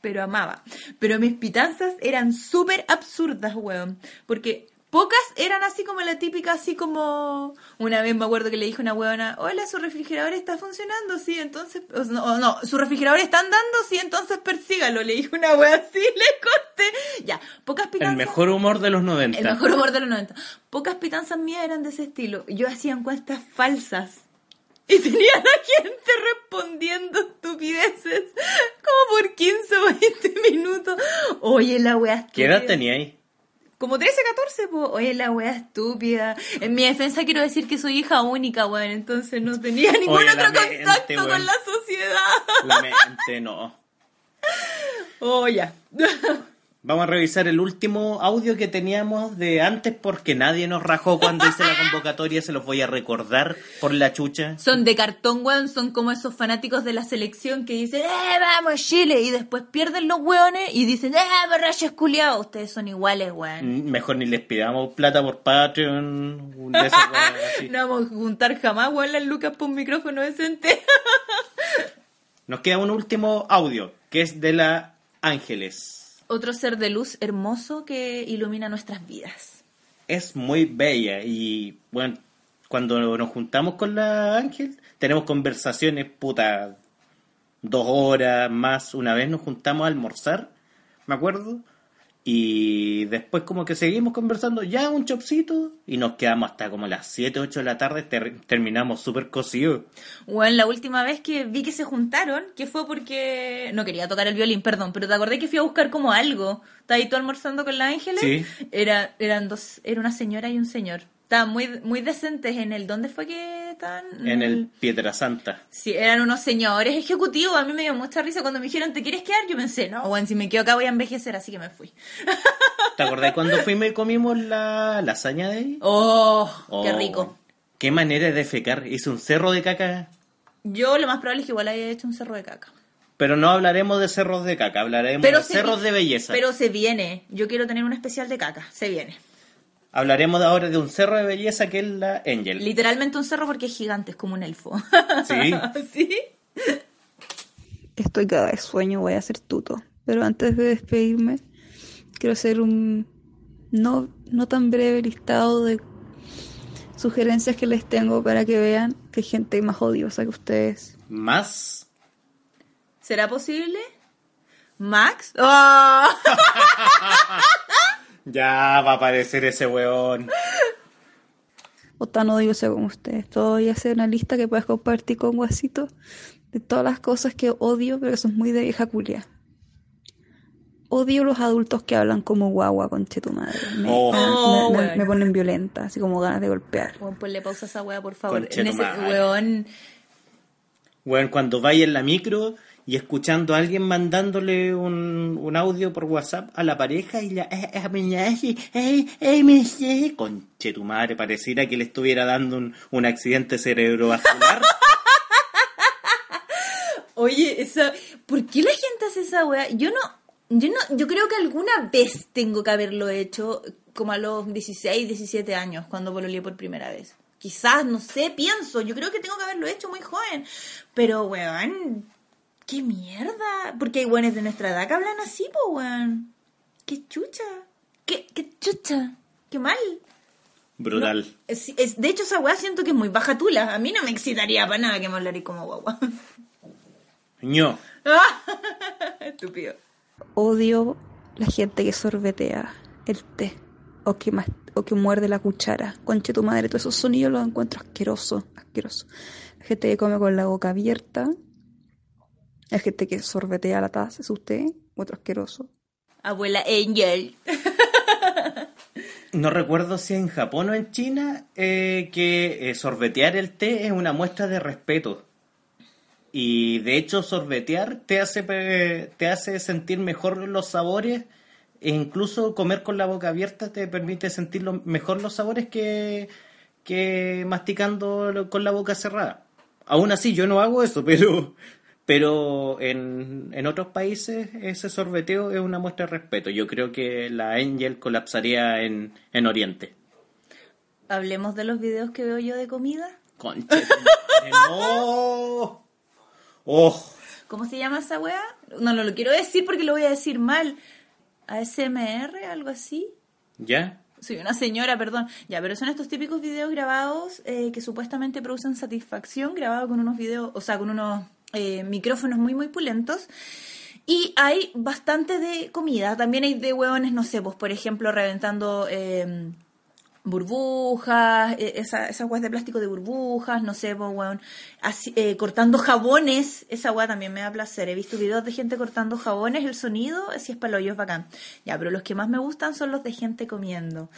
pero amaba. Pero mis pitanzas eran súper absurdas, weón. Porque Pocas eran así como la típica, así como... Una vez me acuerdo que le dije a una huevona, hola, su refrigerador está funcionando, sí, entonces... o no, no, su refrigerador está andando, sí, entonces persígalo. Le dije una wea así, le corté. Ya, pocas El pitanzas... mejor humor de los 90. El mejor humor de los 90. Pocas pitanzas mías eran de ese estilo. Yo hacía encuestas falsas. Y tenía a la gente respondiendo estupideces. Como por 15 o 20 minutos. Oye, la wea ¿Qué edad tenía ahí? Como 13, 14, pues. Oye, la wea estúpida. En mi defensa quiero decir que soy hija única, weón. Entonces no tenía ningún Oye, otro mente, contacto weón. con la sociedad. La mente, no. Oh, ya. Vamos a revisar el último audio que teníamos de antes porque nadie nos rajó cuando hice la convocatoria. Se los voy a recordar por la chucha. Son de cartón, weón. Son como esos fanáticos de la selección que dicen, ¡eh, vamos, Chile! Y después pierden los weones y dicen, ¡eh, borrachos culiados! Ustedes son iguales, weón. Mm, Mejor ni les pidamos plata por Patreon. un de esos, weón, así. No vamos a juntar jamás, weón, las lucas por un micrófono decente. Nos queda un último audio que es de la Ángeles. Otro ser de luz hermoso que ilumina nuestras vidas. Es muy bella y bueno, cuando nos juntamos con la Ángel tenemos conversaciones puta dos horas más. Una vez nos juntamos a almorzar, me acuerdo. Y después como que seguimos conversando ya un chopcito y nos quedamos hasta como las 7, 8 de la tarde, ter- terminamos súper cocidos. Bueno, la última vez que vi que se juntaron, que fue porque no quería tocar el violín, perdón, pero te acordé que fui a buscar como algo. ¿Estás ahí tú almorzando con la Ángeles? Sí. Era, eran dos, era una señora y un señor. Estaban muy, muy decentes en el, ¿dónde fue que estaban? En el Piedra Santa. Sí, eran unos señores ejecutivos. A mí me dio mucha risa cuando me dijeron, ¿te quieres quedar? Yo pensé, no, bueno, si me quedo acá voy a envejecer, así que me fui. ¿Te acordás cuando fuimos y comimos la lasaña de ahí? Oh, qué Oh, rico. Qué manera de defecar. Hice un cerro de caca. Yo lo más probable es que igual haya hecho un cerro de caca. Pero no hablaremos de cerros de caca, hablaremos Pero de cerros vi- de belleza. Pero se viene. Yo quiero tener un especial de caca. Se viene. Hablaremos ahora de un cerro de belleza que es la Angel. Literalmente un cerro porque es gigante, es como un elfo. Sí. ¿Sí? Estoy cada vez sueño, voy a hacer tuto. Pero antes de despedirme, quiero hacer un no, no tan breve listado de sugerencias que les tengo para que vean que hay gente más odiosa que ustedes. Más. ¿Será posible? ¿Max? ¡Oh! Ya va a aparecer ese weón. O tan odiosa como ustedes. Todo voy a hacer una lista que puedas compartir con Guasito de todas las cosas que odio, pero que son muy de vieja culia. Odio los adultos que hablan como guagua, conche tu madre. Me, Oh. me- me- Oh, me ponen violenta, así como ganas de golpear. Bueno, ponle pausa a esa wea, por favor. Conche En ese weón. Weón, cuando vaya en la micro y escuchando a alguien mandándole un, un audio por WhatsApp a la pareja y la eh, eh, eh. Conche tu madre, pareciera que le estuviera dando un, un accidente cerebrovascular. Oye, esa, ¿por qué la gente hace esa wea? Yo no, yo no, yo creo que alguna vez tengo que haberlo hecho, como a los 16, 17 años, cuando pololeé por primera vez. Quizás, no sé, pienso, yo creo que tengo que haberlo hecho muy joven. Pero, weón, qué mierda. Porque hay weones de nuestra edad que hablan así, po, weón. Qué chucha. Qué, qué chucha. Qué mal. Brutal. No, es, es- de hecho, esa weá siento que es muy baja tula. A mí no me excitaría para nada que me hablaría como guagua. ño. Estúpido. Odio la gente que sorbetea el té o que, mas- o que muerde la cuchara. Conche tu madre, todos esos sonidos los encuentro asquerosos, asqueroso. La gente que come con la boca abierta. La gente que sorbetea la taza, es usted, otro asqueroso. Abuela Angel. No recuerdo si en Japón o en China eh, que eh, sorbetear el té es una muestra de respeto. Y de hecho sorbetear te hace, te hace sentir mejor los sabores e incluso comer con la boca abierta te permite sentir lo- mejor los sabores que, que masticando con la boca cerrada. Aún así yo no hago eso, pero, pero en, en otros países ese sorbeteo es una muestra de respeto. Yo creo que la Angel colapsaría en, en Oriente. Hablemos de los videos que veo yo de comida. Concha. ¡No! ¡Oh! ¿Cómo se llama esa weá? No, no lo quiero decir porque lo voy a decir mal. ASMR, algo así. ¿Ya? Soy una señora, perdón. Ya, pero son estos típicos videos grabados eh, que supuestamente producen satisfacción, grabados con unos videos, o sea, con unos eh, micrófonos muy, muy pulentos. Y hay bastante de comida. También hay de huevones, no sé, pues por ejemplo, reventando eh, burbujas, eh, esa, esas huevas de plástico de burbujas, no sé, pues así, eh, cortando jabones. Esa hueá también me da placer. He visto videos de gente cortando jabones, el sonido, si es para es bacán. Ya, pero los que más me gustan son los de gente comiendo.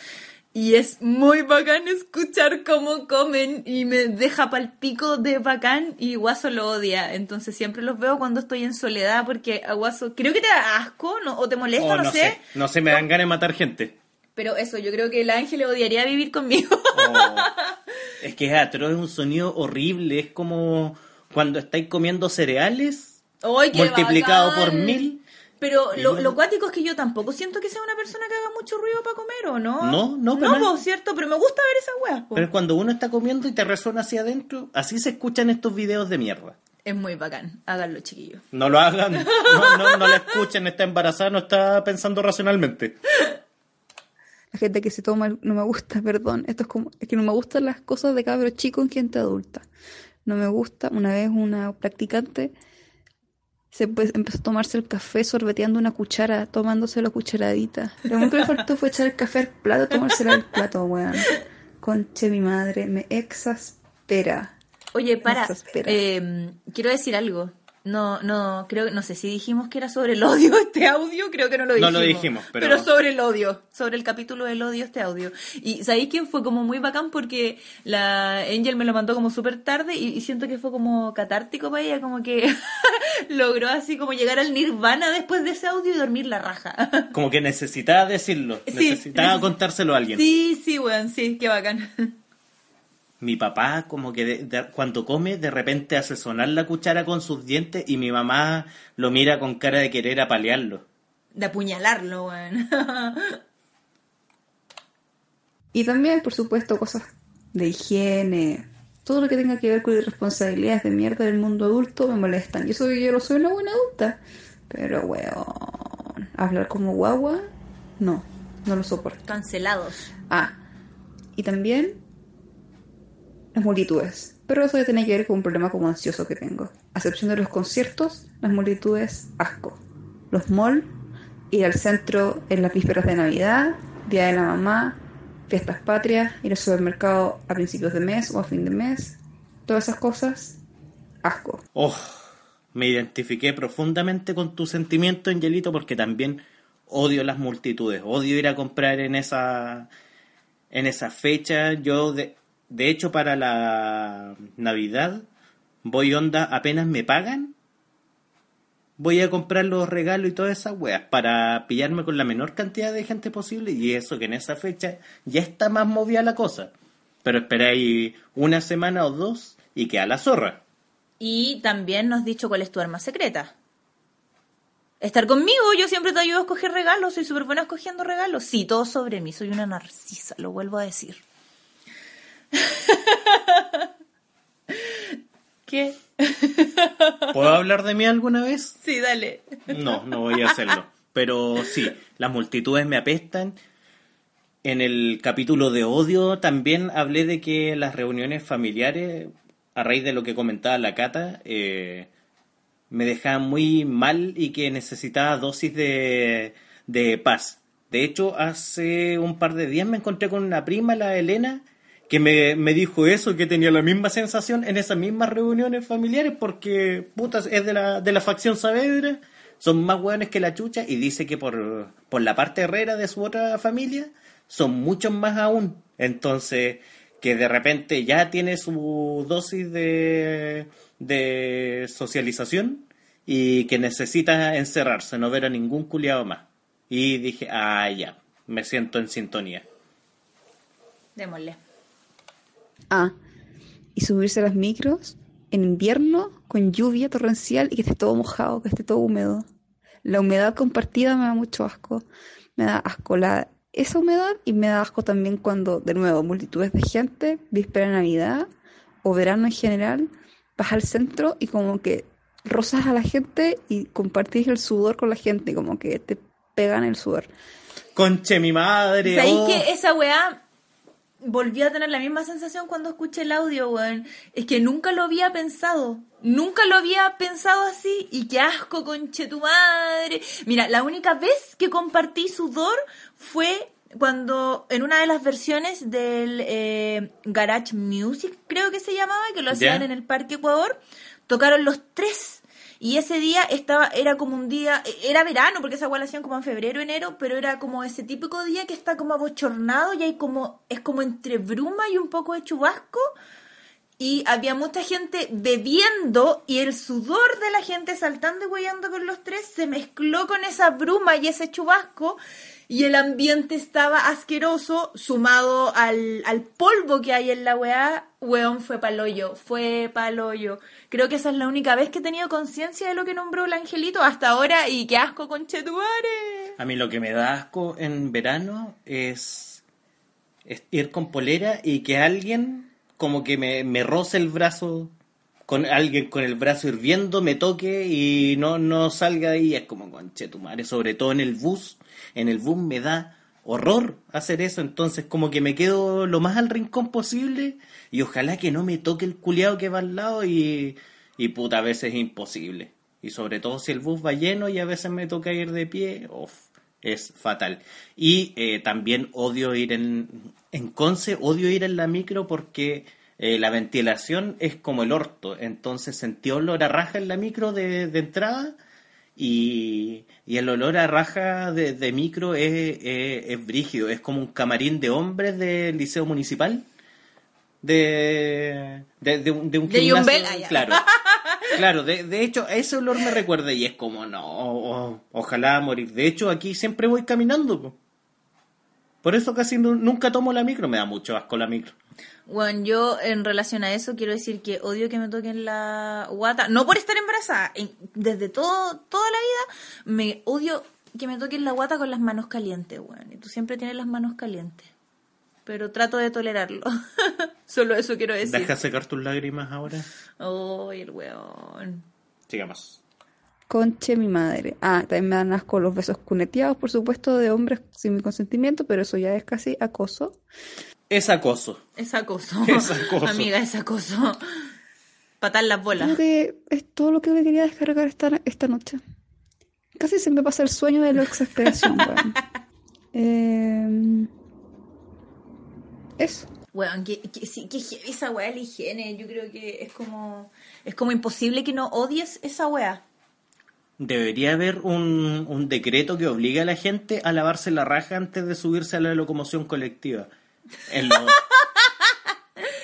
Y es muy bacán escuchar cómo comen y me deja pal pico de bacán y Guaso lo odia. Entonces siempre los veo cuando estoy en soledad porque a Guaso creo que te da asco ¿no? o te molesta, Oh, no, sé. No sé, me dan ganas de matar gente. Pero eso, yo creo que el ángel odiaría vivir conmigo. Oh. es que es atroz, es un sonido horrible. Es como cuando estáis comiendo cereales ¡Ay, qué multiplicado bacán! por mil. Pero lo, lo cuático es que yo tampoco siento que sea una persona que haga mucho ruido para comer, ¿o no? No, no, pero No, no. po, cierto, pero me gusta ver esas weas. po. Pero es cuando uno está comiendo y te resuena hacia adentro, así se escuchan estos videos de mierda. Es muy bacán. Háganlo, chiquillos. No lo hagan, no, no, no la escuchen, está embarazada, no está pensando racionalmente. La gente que se toma, el- no me gusta, perdón. Esto es como, es que no me gustan las cosas de cabro chico en gente adulta. No me gusta. Una vez una practicante se empe- empezó a tomarse el café sorbeteando una cuchara, tomándose la cucharadita. Lo único que le faltó fue echar el café al plato, tomársela del plato, weón. Conche mi madre, me exaspera. Oye, para. Eh, quiero decir algo. No, no, creo, no sé si dijimos que era sobre el odio este audio, creo que no lo No dijimos. lo dijimos, pero- sobre el odio, sobre el capítulo del odio este audio. Y ¿sabéis quién fue como muy bacán? Porque la Angel me lo mandó como súper tarde y, y siento que fue como catártico para ella, como que logró así como llegar al nirvana después de ese audio y dormir la raja. Como que necesitaba decirlo, Sí, necesitaba neces- contárselo a alguien. Sí, sí, weón, sí, qué bacán. Mi papá, como que de- de- cuando come, de repente hace sonar la cuchara con sus dientes y mi mamá lo mira con cara de querer apalearlo. De apuñalarlo, weón. Y también, por supuesto, cosas de higiene, todo lo que tenga que ver con irresponsabilidades de mierda del mundo adulto me molestan. Yo soy, yo no soy una buena adulta, pero weón, hablar como guagua, no, no lo soporto. Cancelados. Ah, y también las multitudes. Pero eso ya tiene que ver con un problema como ansioso que tengo. A excepción de los conciertos, las multitudes, asco. Los malls, ir al centro en las vísperas de Navidad, Día de la Mamá, fiestas patrias, ir al supermercado a principios de mes o a fin de mes. Todas esas cosas, asco. Oh, me identifiqué profundamente con tu sentimiento, Angelito, porque también odio las multitudes, odio ir a comprar en esa en esa fecha. Yo, de, de hecho, para la Navidad voy onda apenas me pagan. Voy a comprar los regalos y todas esas weas para pillarme con la menor cantidad de gente posible y eso que en esa fecha ya está más movida la cosa. Pero esperáis una semana o dos y queda la zorra. Y también nos has dicho cuál es tu arma secreta. Estar conmigo, yo siempre te ayudo a escoger regalos, soy súper buena escogiendo regalos. Sí, todo sobre mí, soy una narcisa, lo vuelvo a decir. ¿Qué? ¿Puedo hablar de mí alguna vez? Sí, dale. No, no voy a hacerlo. Pero sí, las multitudes me apestan. En el capítulo de odio también hablé de que las reuniones familiares, a raíz de lo que comentaba la Cata, eh, me dejaban muy mal y que necesitaba dosis de, de paz. De hecho, hace un par de días me encontré con una prima, la Elena, que me, me dijo eso, que tenía la misma sensación en esas mismas reuniones familiares, porque putas es de la, de la facción Saavedra, son más hueones que la chucha, y dice que por, por la parte herrera de su otra familia son muchos más aún. Entonces, que de repente ya tiene su dosis de, de socialización y que necesita encerrarse, no ver a ningún culiado más. Y dije, ah, ya, me siento en sintonía. Démosle. Ah, y subirse a las micros en invierno con lluvia torrencial y que esté todo mojado, que esté todo húmedo. La humedad compartida me da mucho asco. Me da asco la, esa humedad y me da asco también cuando, de nuevo, multitudes de gente, víspera de Navidad o verano en general, vas al centro y como que rozas a la gente y compartís el sudor con la gente, como que te pegan el sudor. Conche mi madre. ¿Sabéis oh. que esa weá volví a tener la misma sensación cuando escuché el audio, weón? Es que nunca lo había pensado. Nunca lo había pensado así. Y qué asco, conche tu madre. Mira, la única vez que compartí sudor fue cuando en una de las versiones del eh, Garage Music, creo que se llamaba, que lo hacían en el Parque Ecuador, tocaron los tres. Y ese día estaba, era como un día, era verano, porque esa hueá como en febrero, enero, pero era como ese típico día que está como abochornado y hay como, es como entre bruma y un poco de chubasco. Y había mucha gente bebiendo y el sudor de la gente saltando y huellando con los tres se mezcló con esa bruma y ese chubasco y el ambiente estaba asqueroso sumado al, al polvo que hay en la weá. Weón, fue paloyo, fue paloyo. Creo que esa es la única vez que he tenido conciencia de lo que nombró el angelito hasta ahora y qué asco con Chetuare. A mí lo que me da asco en verano es, es ir con polera y que alguien como que me, me roce el brazo, con alguien con el brazo hirviendo, me toque y no, no salga ahí. Es como conche tu madre, sobre todo en el bus. En el bus me da horror hacer eso, entonces como que me quedo lo más al rincón posible y ojalá que no me toque el culiado que va al lado y, y puta, a veces es imposible. Y sobre todo si el bus va lleno y a veces me toca ir de pie, uf, es fatal. Y eh, también odio ir en, en Conce, odio ir en la micro porque eh, la ventilación es como el orto. Entonces sentí olor a raja en la micro de, de entrada y, y el olor a raja de, de micro es, es, es brígido. Es como un camarín de hombres del liceo municipal. De, de, de un, de un gimnasio, ah, ya. claro. Claro, de, de hecho, a ese olor me recuerda y es como, no, ojalá morir. De hecho, aquí siempre voy caminando. Po. Por eso casi nu- nunca tomo la micro, me da mucho asco la micro. Bueno, yo en relación a eso quiero decir que odio que me toquen la guata, no por estar embarazada, desde todo, toda la vida me odio que me toquen la guata con las manos calientes, weón. Y tú siempre tienes las manos calientes. Pero trato de tolerarlo. Solo eso quiero decir. Deja secar tus lágrimas ahora. Ay, el weón. Sigamos. Conche mi madre. Ah, también me dan asco los besos cuneteados, por supuesto, de hombres sin mi consentimiento, pero eso ya es casi acoso. Es acoso. Es acoso. Es acoso. Amiga, es acoso. Patar las bolas. Creo que es todo lo que me quería descargar esta, esta noche. Casi se me pasa el sueño de la exasperación, weón. Eh, Eso. Weón, que, que, sí, que heavy esa weá de la higiene. Yo creo que es como, es como imposible que no odies esa weá. Debería haber un, un decreto que obligue a la gente a lavarse la raja antes de subirse a la locomoción colectiva.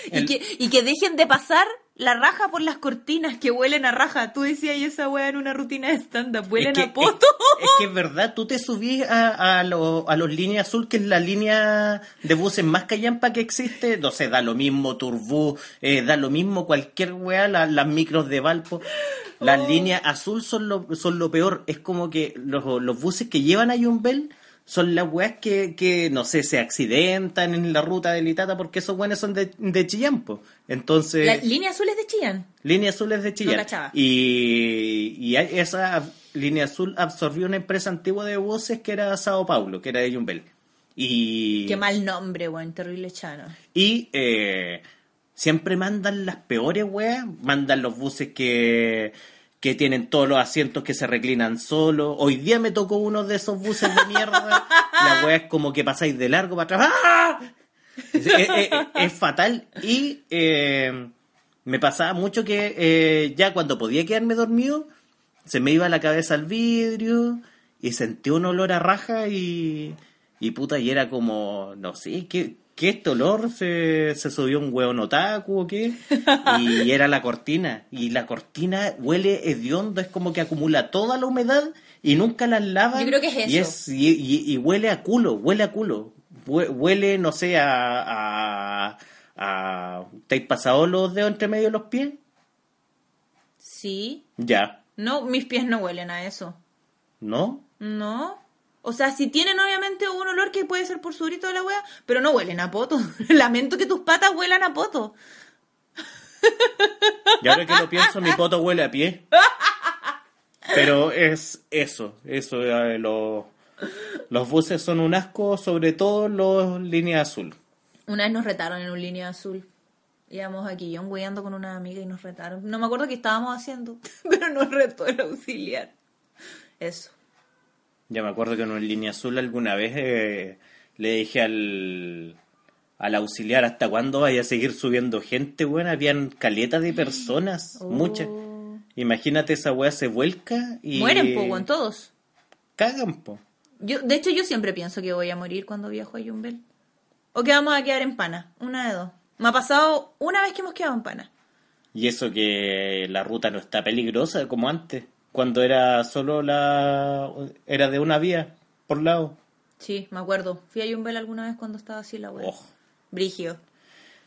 Y que, y que dejen de pasar la raja por las cortinas que huelen a raja. Tú decías y esa weá en una rutina de stand-up. Huelen es que, a poto. Es, es que es verdad, tú te subís a, a, lo- a los líneas azul, que es la línea de buses más callampa que existe. No sé, da lo mismo Turbú, eh, da lo mismo cualquier weá, la- las micros de Valpo. Las Oh. líneas azul son lo, son lo peor. Es como que los, los buses que llevan a Yumbel son las weas que, que, no sé, se accidentan en la ruta de Litata porque esos weones son de, de Chillán, po. Entonces... La línea azul es de Chillán. Línea Azul es de Chillán. y, y esa Línea Azul absorbió una empresa antigua de buses que era Sao Paulo, que era de Jumbel. Y, Qué mal nombre, weón. Terrible chano. y eh, siempre mandan las peores weas. Mandan los buses que, que tienen todos los asientos que se reclinan solo. Hoy día me tocó uno de esos buses de mierda. La wea es como que pasáis de largo para atrás. ¡Ah! Es, es- es- es fatal. Y eh, me pasaba mucho que eh, ya cuando podía quedarme dormido, se me iba la cabeza al vidrio y sentí un olor a raja y, y puta, y era como, no sé, ¿qué, qué este olor? ¿Se, se subió un huevo otaku o qué? Y era la cortina. Y la cortina huele hediondo, es como que acumula toda la humedad y nunca la lavan. Yo creo que es y eso. y, y- y huele a culo, huele a culo. Hue- Huele, no sé, a... a, a ¿Te has pasado los dedos entre medio de los pies? Sí. Ya. No, mis pies no huelen a eso. ¿No? No. O sea, si tienen obviamente un olor que puede ser por su grito de la wea, pero no huelen a poto. Lamento que tus patas huelan a poto. Y ahora que lo pienso, mi poto huele a pie. Pero es eso, eso, eh, lo- Los buses son un asco, sobre todo los líneas azul. Una vez nos retaron en un línea azul. Íbamos aquí, yo guiando con una amiga y nos retaron. No me acuerdo qué estábamos haciendo, pero nos retó el auxiliar. Eso. Ya me acuerdo que en una línea azul alguna vez eh, le dije al, al auxiliar hasta cuándo vaya a seguir subiendo gente, bueno, habían caletas de personas, Oh. muchas. Imagínate esa weá se vuelca y... Mueren, po, weón, todos. Cagan, po. Yo, de hecho, yo siempre pienso que voy a morir cuando viajo a Yumbel. O que vamos a quedar en pana, una de dos. Me ha pasado una vez que hemos quedado en pana. Y eso que la ruta no está peligrosa como antes, cuando era solo la... era de una vía por lado. Sí, me acuerdo. Fui a Yumbel alguna vez cuando estaba así la wea. Oh. Brigio.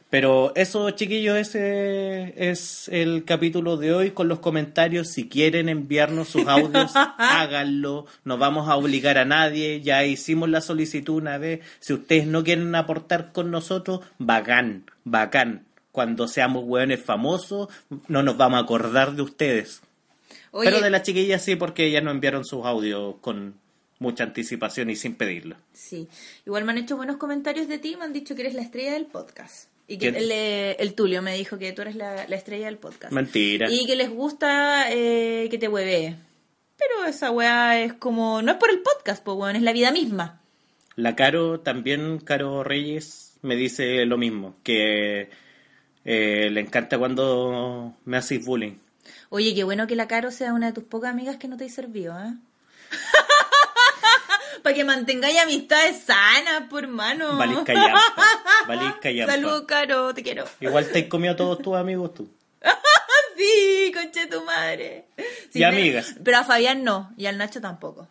Pero eso, chiquillos, ese es el capítulo de hoy con los comentarios. Si quieren enviarnos sus audios, háganlo. No vamos a obligar a nadie. Ya hicimos la solicitud una vez. Si ustedes no quieren aportar con nosotros, bacán, bacán. Cuando seamos hueones famosos, no nos vamos a acordar de ustedes. Oye, Pero de las chiquillas sí, porque ellas nos enviaron sus audios con mucha anticipación y sin pedirlo. sí. Igual me han hecho buenos comentarios de ti. Me han dicho que eres la estrella del podcast. Y que el, el Tulio me dijo que tú eres la, la estrella del podcast. Mentira. Y que les gusta eh, que te huevee. Pero esa weá es como. No es por el podcast, pues weón, es la vida misma. La Caro también, Caro Reyes, me dice lo mismo, que eh, le encanta cuando me haces bullying. Oye, qué bueno que la Caro sea una de tus pocas amigas que no te servido, ¿eh? Para que mantengáis amistades sanas, por mano. Valís callampa, valís callampa. Saludos, Caro, te quiero. Igual te has comido a todos tus amigos tú. Sí, conche tu madre. Sí, Y amigas. Pero a Fabián no, y al Nacho tampoco.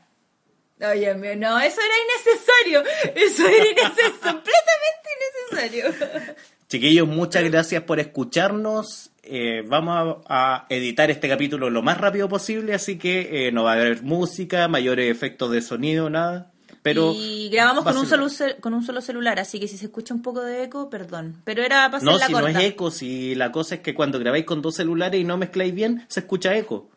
Oye, mío, no, eso era innecesario. Eso era innecesario, completamente innecesario. Chiquillos, muchas gracias por escucharnos. Eh, vamos a, a editar este capítulo lo más rápido posible, así que eh, no va a haber música, mayores efectos de sonido, nada. Pero y grabamos con un, solo, con un solo celular, así que si se escucha un poco de eco, perdón. Pero era para No, la si no es eco, si la cosa es que cuando grabáis con dos celulares y no mezcláis bien, se escucha eco.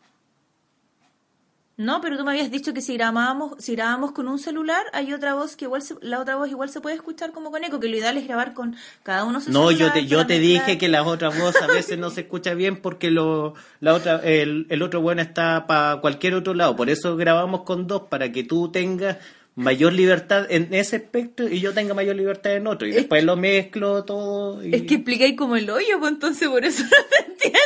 No, pero tú me habías dicho que si grabábamos, si grabábamos con un celular, hay otra voz que igual se- la otra voz igual se puede escuchar como con eco, que lo ideal es grabar con cada uno su No, yo te, yo para te mezclar. dije que la otra voz a veces no se escucha bien porque lo, la otra, el, el otro bueno está para cualquier otro lado. Por eso grabamos con dos, para que tú tengas mayor libertad en ese aspecto y yo tenga mayor libertad en otro. Y Es después lo mezclo todo. Y Es que explicáis como el hoyo, pues entonces por eso no te entiendo.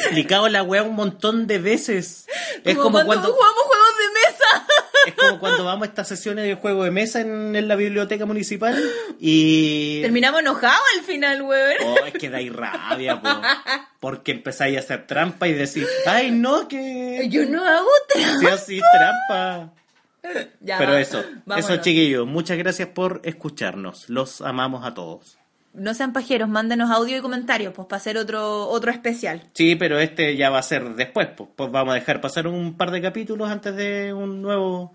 Te he explicado la weá un montón de veces. Es como cuando, jugamos juegos de mesa. es como cuando vamos a estas sesiones de juego de mesa en, en la biblioteca municipal y... Terminamos enojados al final, weón. Oh, es que dais rabia, po. Porque empezáis a hacer trampa y decir, ay, no, que... Yo no hago trampa. Si así trampa. Ya, Pero eso, Vámonos. eso chiquillos, muchas gracias por escucharnos. Los amamos a todos. No sean pajeros, mándenos audio y comentarios, pues para hacer otro, otro especial. Sí, pero este ya va a ser después, pues, pues vamos a dejar pasar un par de capítulos antes de un nuevo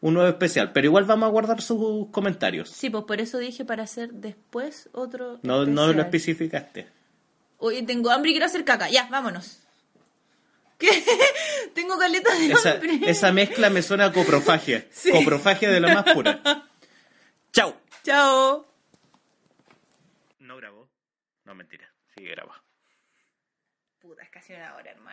un nuevo especial, pero igual vamos a guardar sus comentarios. Sí, pues por eso dije para hacer después otro No, no lo especificaste. Oye, tengo hambre y quiero hacer caca. Ya, vámonos. ¿Qué? tengo caleta de Esa, hambre. esa mezcla me suena a coprofagia. Sí. Coprofagia de la más pura. Chao. Chao. Mentira. Sí grabó. Puta, es casi una hora, hermano.